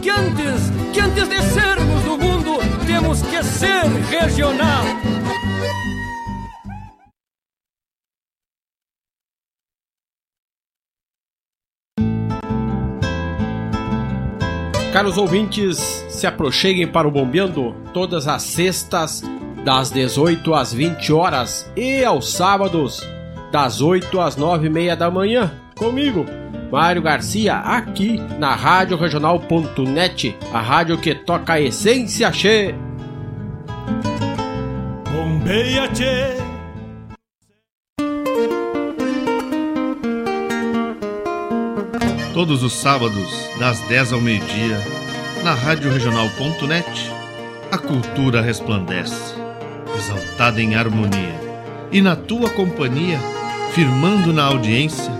que antes, que antes de sermos do mundo, temos que ser regional. Caros ouvintes, se aproxeguem para o Bombeando todas as sextas, das 18 às 20 horas e aos sábados, das 8 às 9 e meia da manhã, comigo, Mário Garcia, aqui na Rádio Regional.net, a rádio que toca a essência, che. Bombeia, che. Todos os sábados, das 10 ao meio-dia, na Rádio Regional.net, a cultura resplandece, exaltada em harmonia, e na tua companhia, firmando na audiência,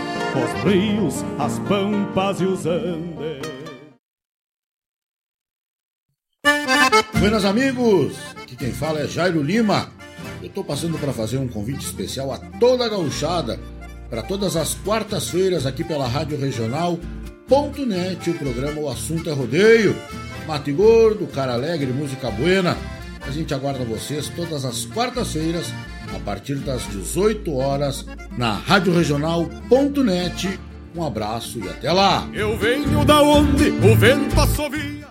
os rios, as pampas e os andes. Buenas amigos, aqui quem fala é Jairo Lima. Eu estou passando para fazer um convite especial a toda a gauchada para todas as quartas-feiras aqui pela Rádio Regional Net, o programa O Assunto é Rodeio. Mate Gordo, Cara Alegre, Música Buena. A gente aguarda vocês todas as quartas-feiras, a partir das 18 horas, na Rádio Regional.net. Um abraço e até lá! Eu venho da onde o vento assovia.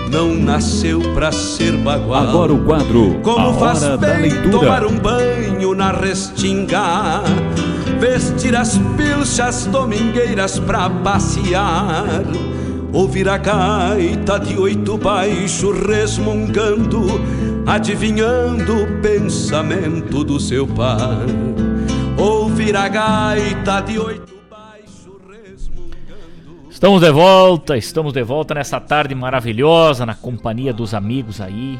não nasceu pra ser bagual. Agora o quadro Como A faz Hora da bem Leitura. tomar um banho na restinga, vestir as pilchas domingueiras pra passear. Ouvir a gaita de oito baixo resmungando, adivinhando o pensamento do seu par. Ouvir a gaita de oito Estamos de volta, estamos de volta nessa tarde maravilhosa na companhia dos amigos aí.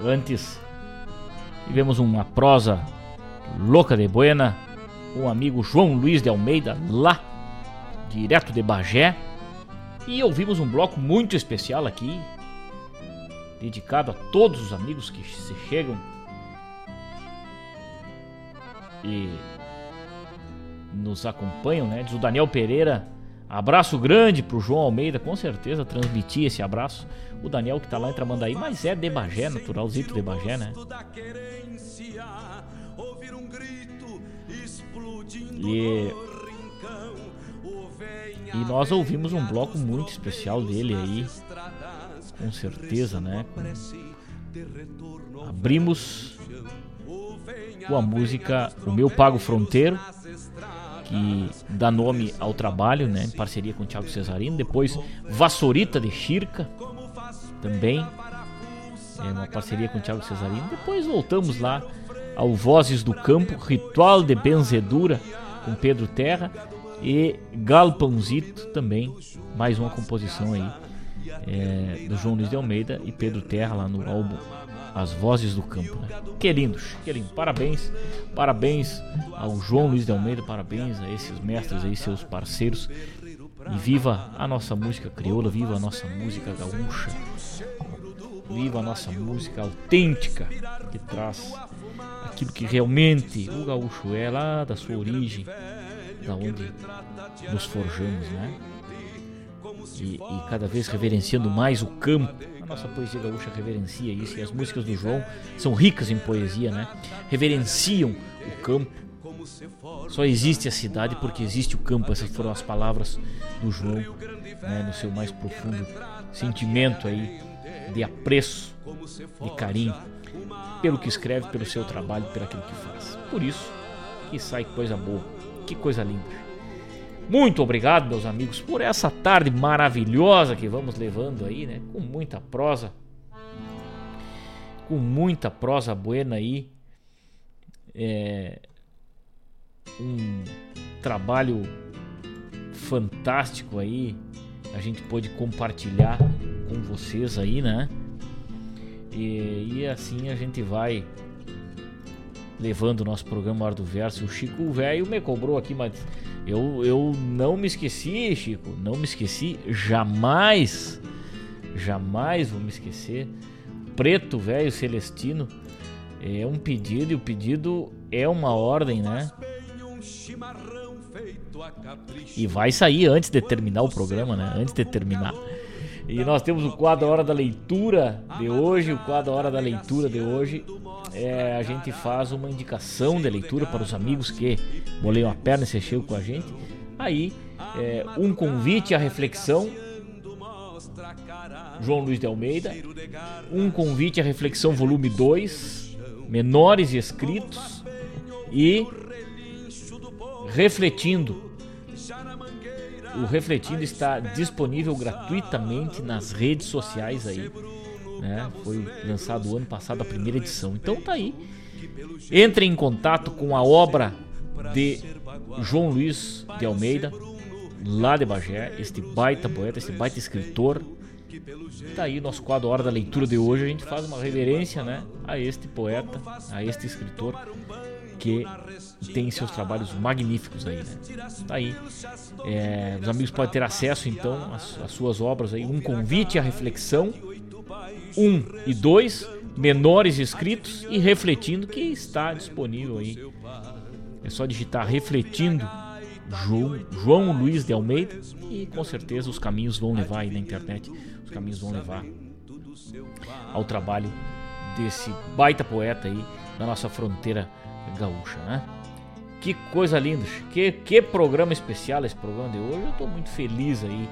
Antes tivemos uma prosa louca de buena com o amigo João Luiz de Almeida lá direto de Bagé e ouvimos um bloco muito especial aqui dedicado a todos os amigos que se chegam e nos acompanham, né? Diz o Daniel Pereira. Abraço grande pro João Almeida, com certeza transmitir esse abraço. O Daniel que tá lá em Tramandaí, mas é de Bagé, naturalzito de Bagé, né? E, e nós ouvimos um bloco muito especial dele aí, com certeza, né? Abrimos com a música O Meu Pago Fronteiro, que dá nome ao trabalho, né? Em parceria com o Thiago Cesarino. Depois Vassourita de Chirca, também. É uma parceria com o Thiago Cesarino. Depois voltamos lá ao Vozes do Campo, Ritual de Benzedura com Pedro Terra e Galpãozito também, mais uma composição aí é, do João Luiz de Almeida e Pedro Terra lá no álbum As Vozes do Campo. Né? Que lindo, que lindo. Parabéns, parabéns ao João Luiz de Almeida, parabéns a esses mestres aí, seus parceiros. E viva a nossa música crioula, viva a nossa música gaúcha, viva a nossa música autêntica que traz aquilo que realmente o gaúcho é lá da sua origem, da onde nos forjamos, né? E, e cada vez reverenciando mais o campo. Nossa poesia gaúcha reverencia isso e as músicas do João são ricas em poesia, né? Reverenciam o campo. Só existe a cidade porque existe o campo. Essas foram as palavras do João, né? no seu mais profundo sentimento aí de apreço, de carinho pelo que escreve, pelo seu trabalho, pelo aquilo que faz. Por isso que sai coisa boa, que coisa linda. Muito obrigado, meus amigos, por essa tarde maravilhosa que vamos levando aí, né? Com muita prosa, com muita prosa buena aí. É um trabalho fantástico aí. A gente pôde compartilhar com vocês aí, né? E, e assim a gente vai levando o nosso programa Hora do Verso. O Chico Velho me cobrou aqui, mas eu, eu não me esqueci, Chico. Não me esqueci. Jamais, jamais vou me esquecer. Preto Velho Celestino é um pedido e o pedido é uma ordem, né? E vai sair antes de terminar o programa, né? Antes de terminar. E nós temos o quadro Hora da Leitura de hoje. O quadro Hora da Leitura de hoje é, a gente faz uma indicação de leitura para os amigos que boleiam a perna e se chegam com a gente. Aí, é, um convite à reflexão. João Luiz de Almeida. Um convite à reflexão, volume 2. Menores e escritos. E refletindo o Refletindo está disponível gratuitamente nas redes sociais aí. Né? Foi lançado ano passado a primeira edição. Então tá aí. Entre em contato com a obra de João Luiz de Almeida, lá de Bagé, este baita poeta, este baita escritor. Tá aí nosso quadro Hora da Leitura de hoje. A gente faz uma reverência né, a este poeta, a este escritor que tem seus trabalhos magníficos aí, né? Tá aí. É, os amigos podem ter acesso então às, às, suas obras aí. Um convite à reflexão. Um e dois, menores escritos e refletindo, que está disponível aí. É só digitar refletindo João, João Luiz de Almeida e com certeza os caminhos vão levar aí na internet. Os caminhos vão levar ao trabalho desse baita poeta aí da nossa fronteira gaúcha, né? Que coisa linda, que, que programa especial esse programa de hoje. Eu tô muito feliz aí.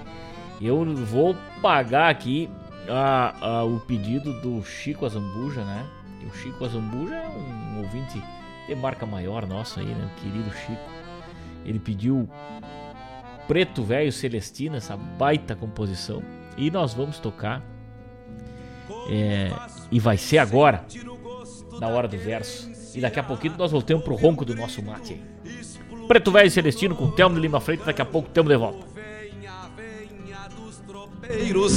Eu vou pagar aqui a, a, o pedido do Chico Azambuja, né? O Chico Azambuja é um ouvinte de marca maior nosso aí, né? O querido Chico. Ele pediu Preto Velho Celestino, essa baita composição. E nós vamos tocar. É, e vai ser agora, na hora do verso. E daqui a pouquinho nós voltamos pro ronco do nosso mate. Preto Velho Celestino com Telmo de Lima Freitas. Daqui a pouco temos de volta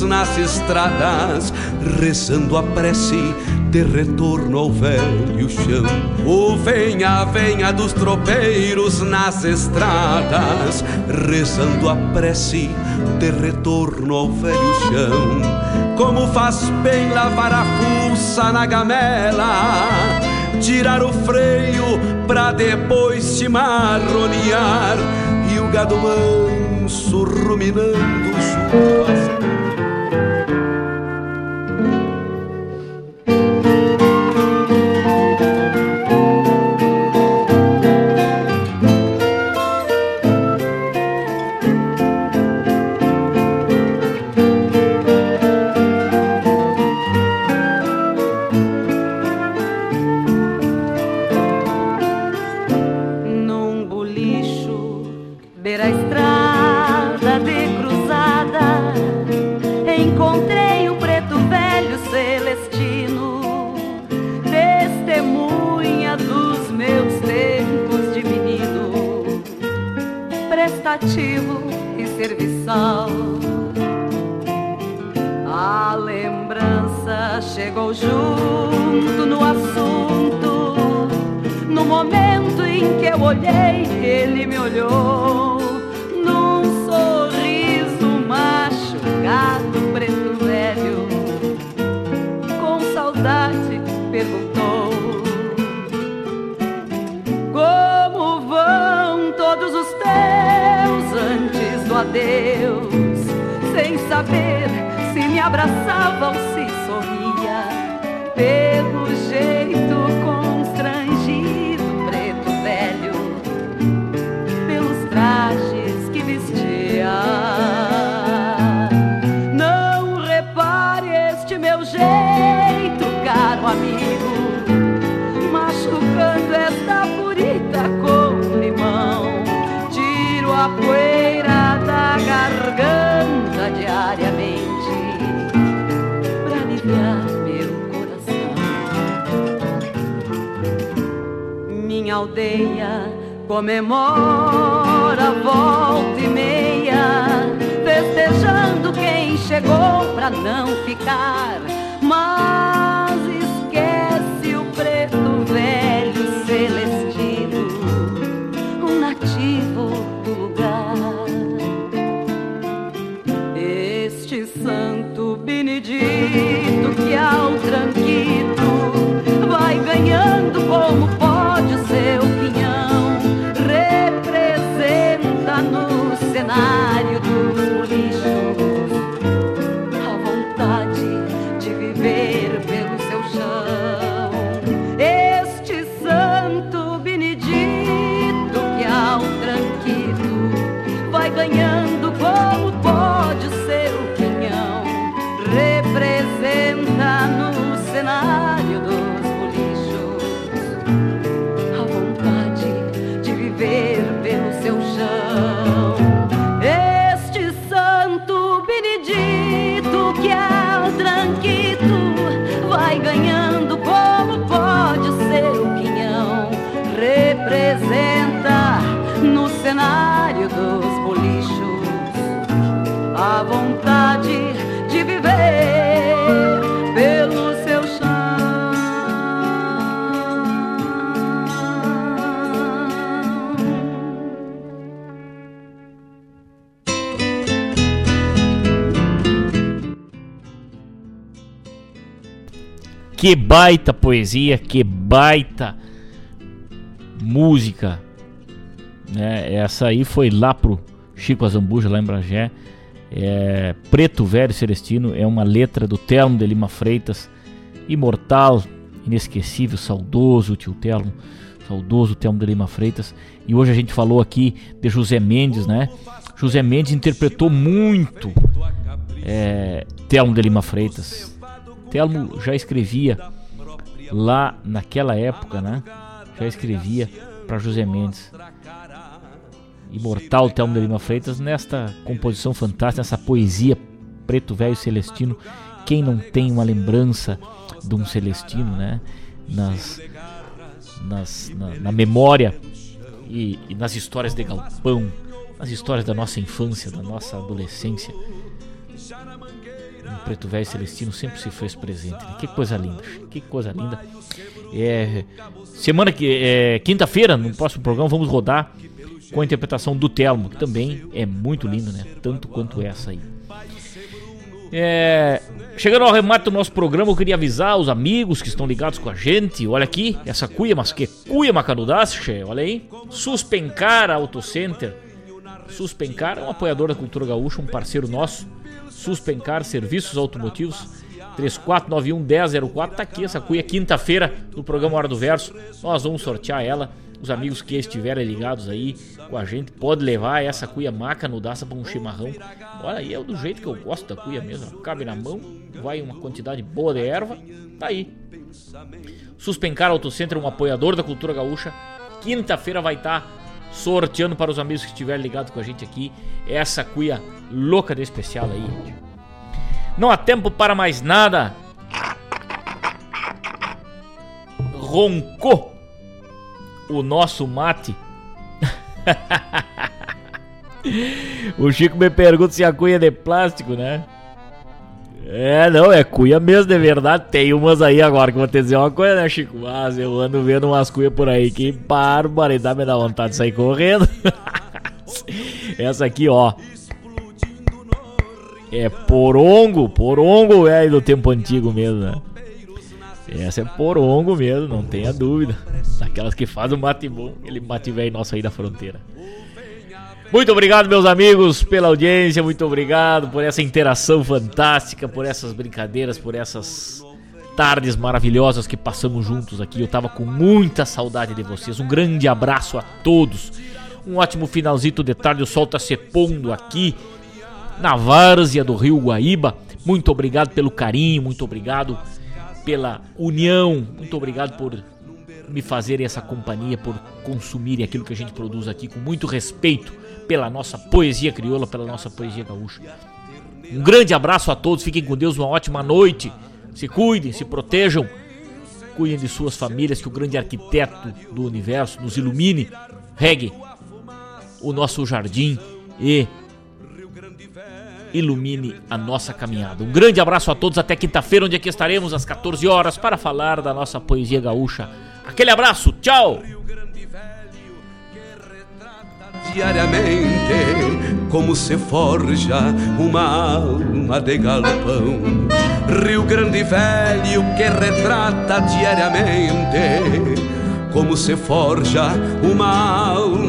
nas estradas, rezando a prece de retorno ao velho chão. O venha, venha dos tropeiros nas estradas, rezando a prece de retorno ao velho chão. Como faz bem lavar a fuça na gamela, tirar o freio pra depois se marronear. E o gado manso ruminando suas Que baita poesia, que baita música. Né? Essa aí foi lá pro Chico Azambuja, lá em Bragé. É, Preto Velho Celestino é uma letra do Telmo de Lima Freitas, imortal, inesquecível, saudoso, tio Telmo. Saudoso Telmo de Lima Freitas. E hoje a gente falou aqui de José Mendes, né? José Mendes interpretou muito é, Telmo de Lima Freitas. Telmo já escrevia lá naquela época, né? Já escrevia para José Mendes. Imortal Telmo de Lima Freitas nesta composição fantástica, nessa poesia preto velho celestino. Quem não tem uma lembrança de um celestino, né? Nas, nas na, na, memória e, e nas histórias de galpão, nas histórias da nossa infância, da nossa adolescência. Preto velho celestino sempre se fez presente. Né? Que coisa linda, que coisa linda. É, semana que é, quinta-feira, no próximo programa, vamos rodar com a interpretação do Telmo, que também é muito lindo, né? Tanto quanto essa aí. É, chegando ao remate do nosso programa, eu queria avisar os amigos que estão ligados com a gente. Olha aqui, essa cuia, mas que cuia macanudaste, olha aí. Suspencar Auto Center. Suspencar é um apoiador da cultura gaúcha, um parceiro nosso. Suspencar Serviços Automotivos. 3491 1004 tá aqui essa cuia quinta-feira no programa Hora do Verso. Nós vamos sortear ela os amigos que estiverem ligados aí com a gente, pode levar essa cuia maca no daça para um chimarrão. Olha aí, é do jeito que eu gosto da cuia mesmo. Cabe na mão, vai uma quantidade boa de erva, tá aí. Suspencar Auto Center, um apoiador da cultura gaúcha. Quinta-feira vai estar tá sorteando para os amigos que estiverem ligados com a gente aqui essa cuia louca de especial aí. Não há tempo para mais nada. Roncou o nosso mate. [laughs] o Chico me pergunta se a cuia é de plástico, né? É, não, é cuia mesmo, de verdade. Tem umas aí agora que vou te dizer uma coisa, né, Chico? Mas eu ando vendo umas cuias por aí que barbaridade me dá vontade de sair correndo. [laughs] Essa aqui, ó. É porongo, porongo é do tempo antigo mesmo, né? Essa é porongo mesmo, não tenha dúvida. Daquelas que faz o mate bom, ele mate velho nosso aí da fronteira. Muito obrigado, meus amigos, pela audiência. Muito obrigado por essa interação fantástica, por essas brincadeiras, por essas tardes maravilhosas que passamos juntos aqui. Eu tava com muita saudade de vocês. Um grande abraço a todos. Um ótimo finalzito de tarde. O sol tá se pondo aqui na várzea do Rio Guaíba. Muito obrigado pelo carinho, muito obrigado pela união. Muito obrigado por me fazerem essa companhia, por consumirem aquilo que a gente produz aqui com muito respeito pela nossa poesia crioula, pela nossa poesia gaúcha. Um grande abraço a todos, fiquem com Deus, uma ótima noite. Se cuidem, se protejam, cuidem de suas famílias, que o grande arquiteto do universo nos ilumine, regue o nosso jardim e ilumine a nossa caminhada. Um grande abraço a todos, até quinta-feira, onde aqui estaremos às 14 horas para falar da nossa poesia gaúcha. Aquele abraço, tchau! Diariamente, como se forja uma alma de galpão. Rio Grande Velho que retrata diariamente como se forja uma alma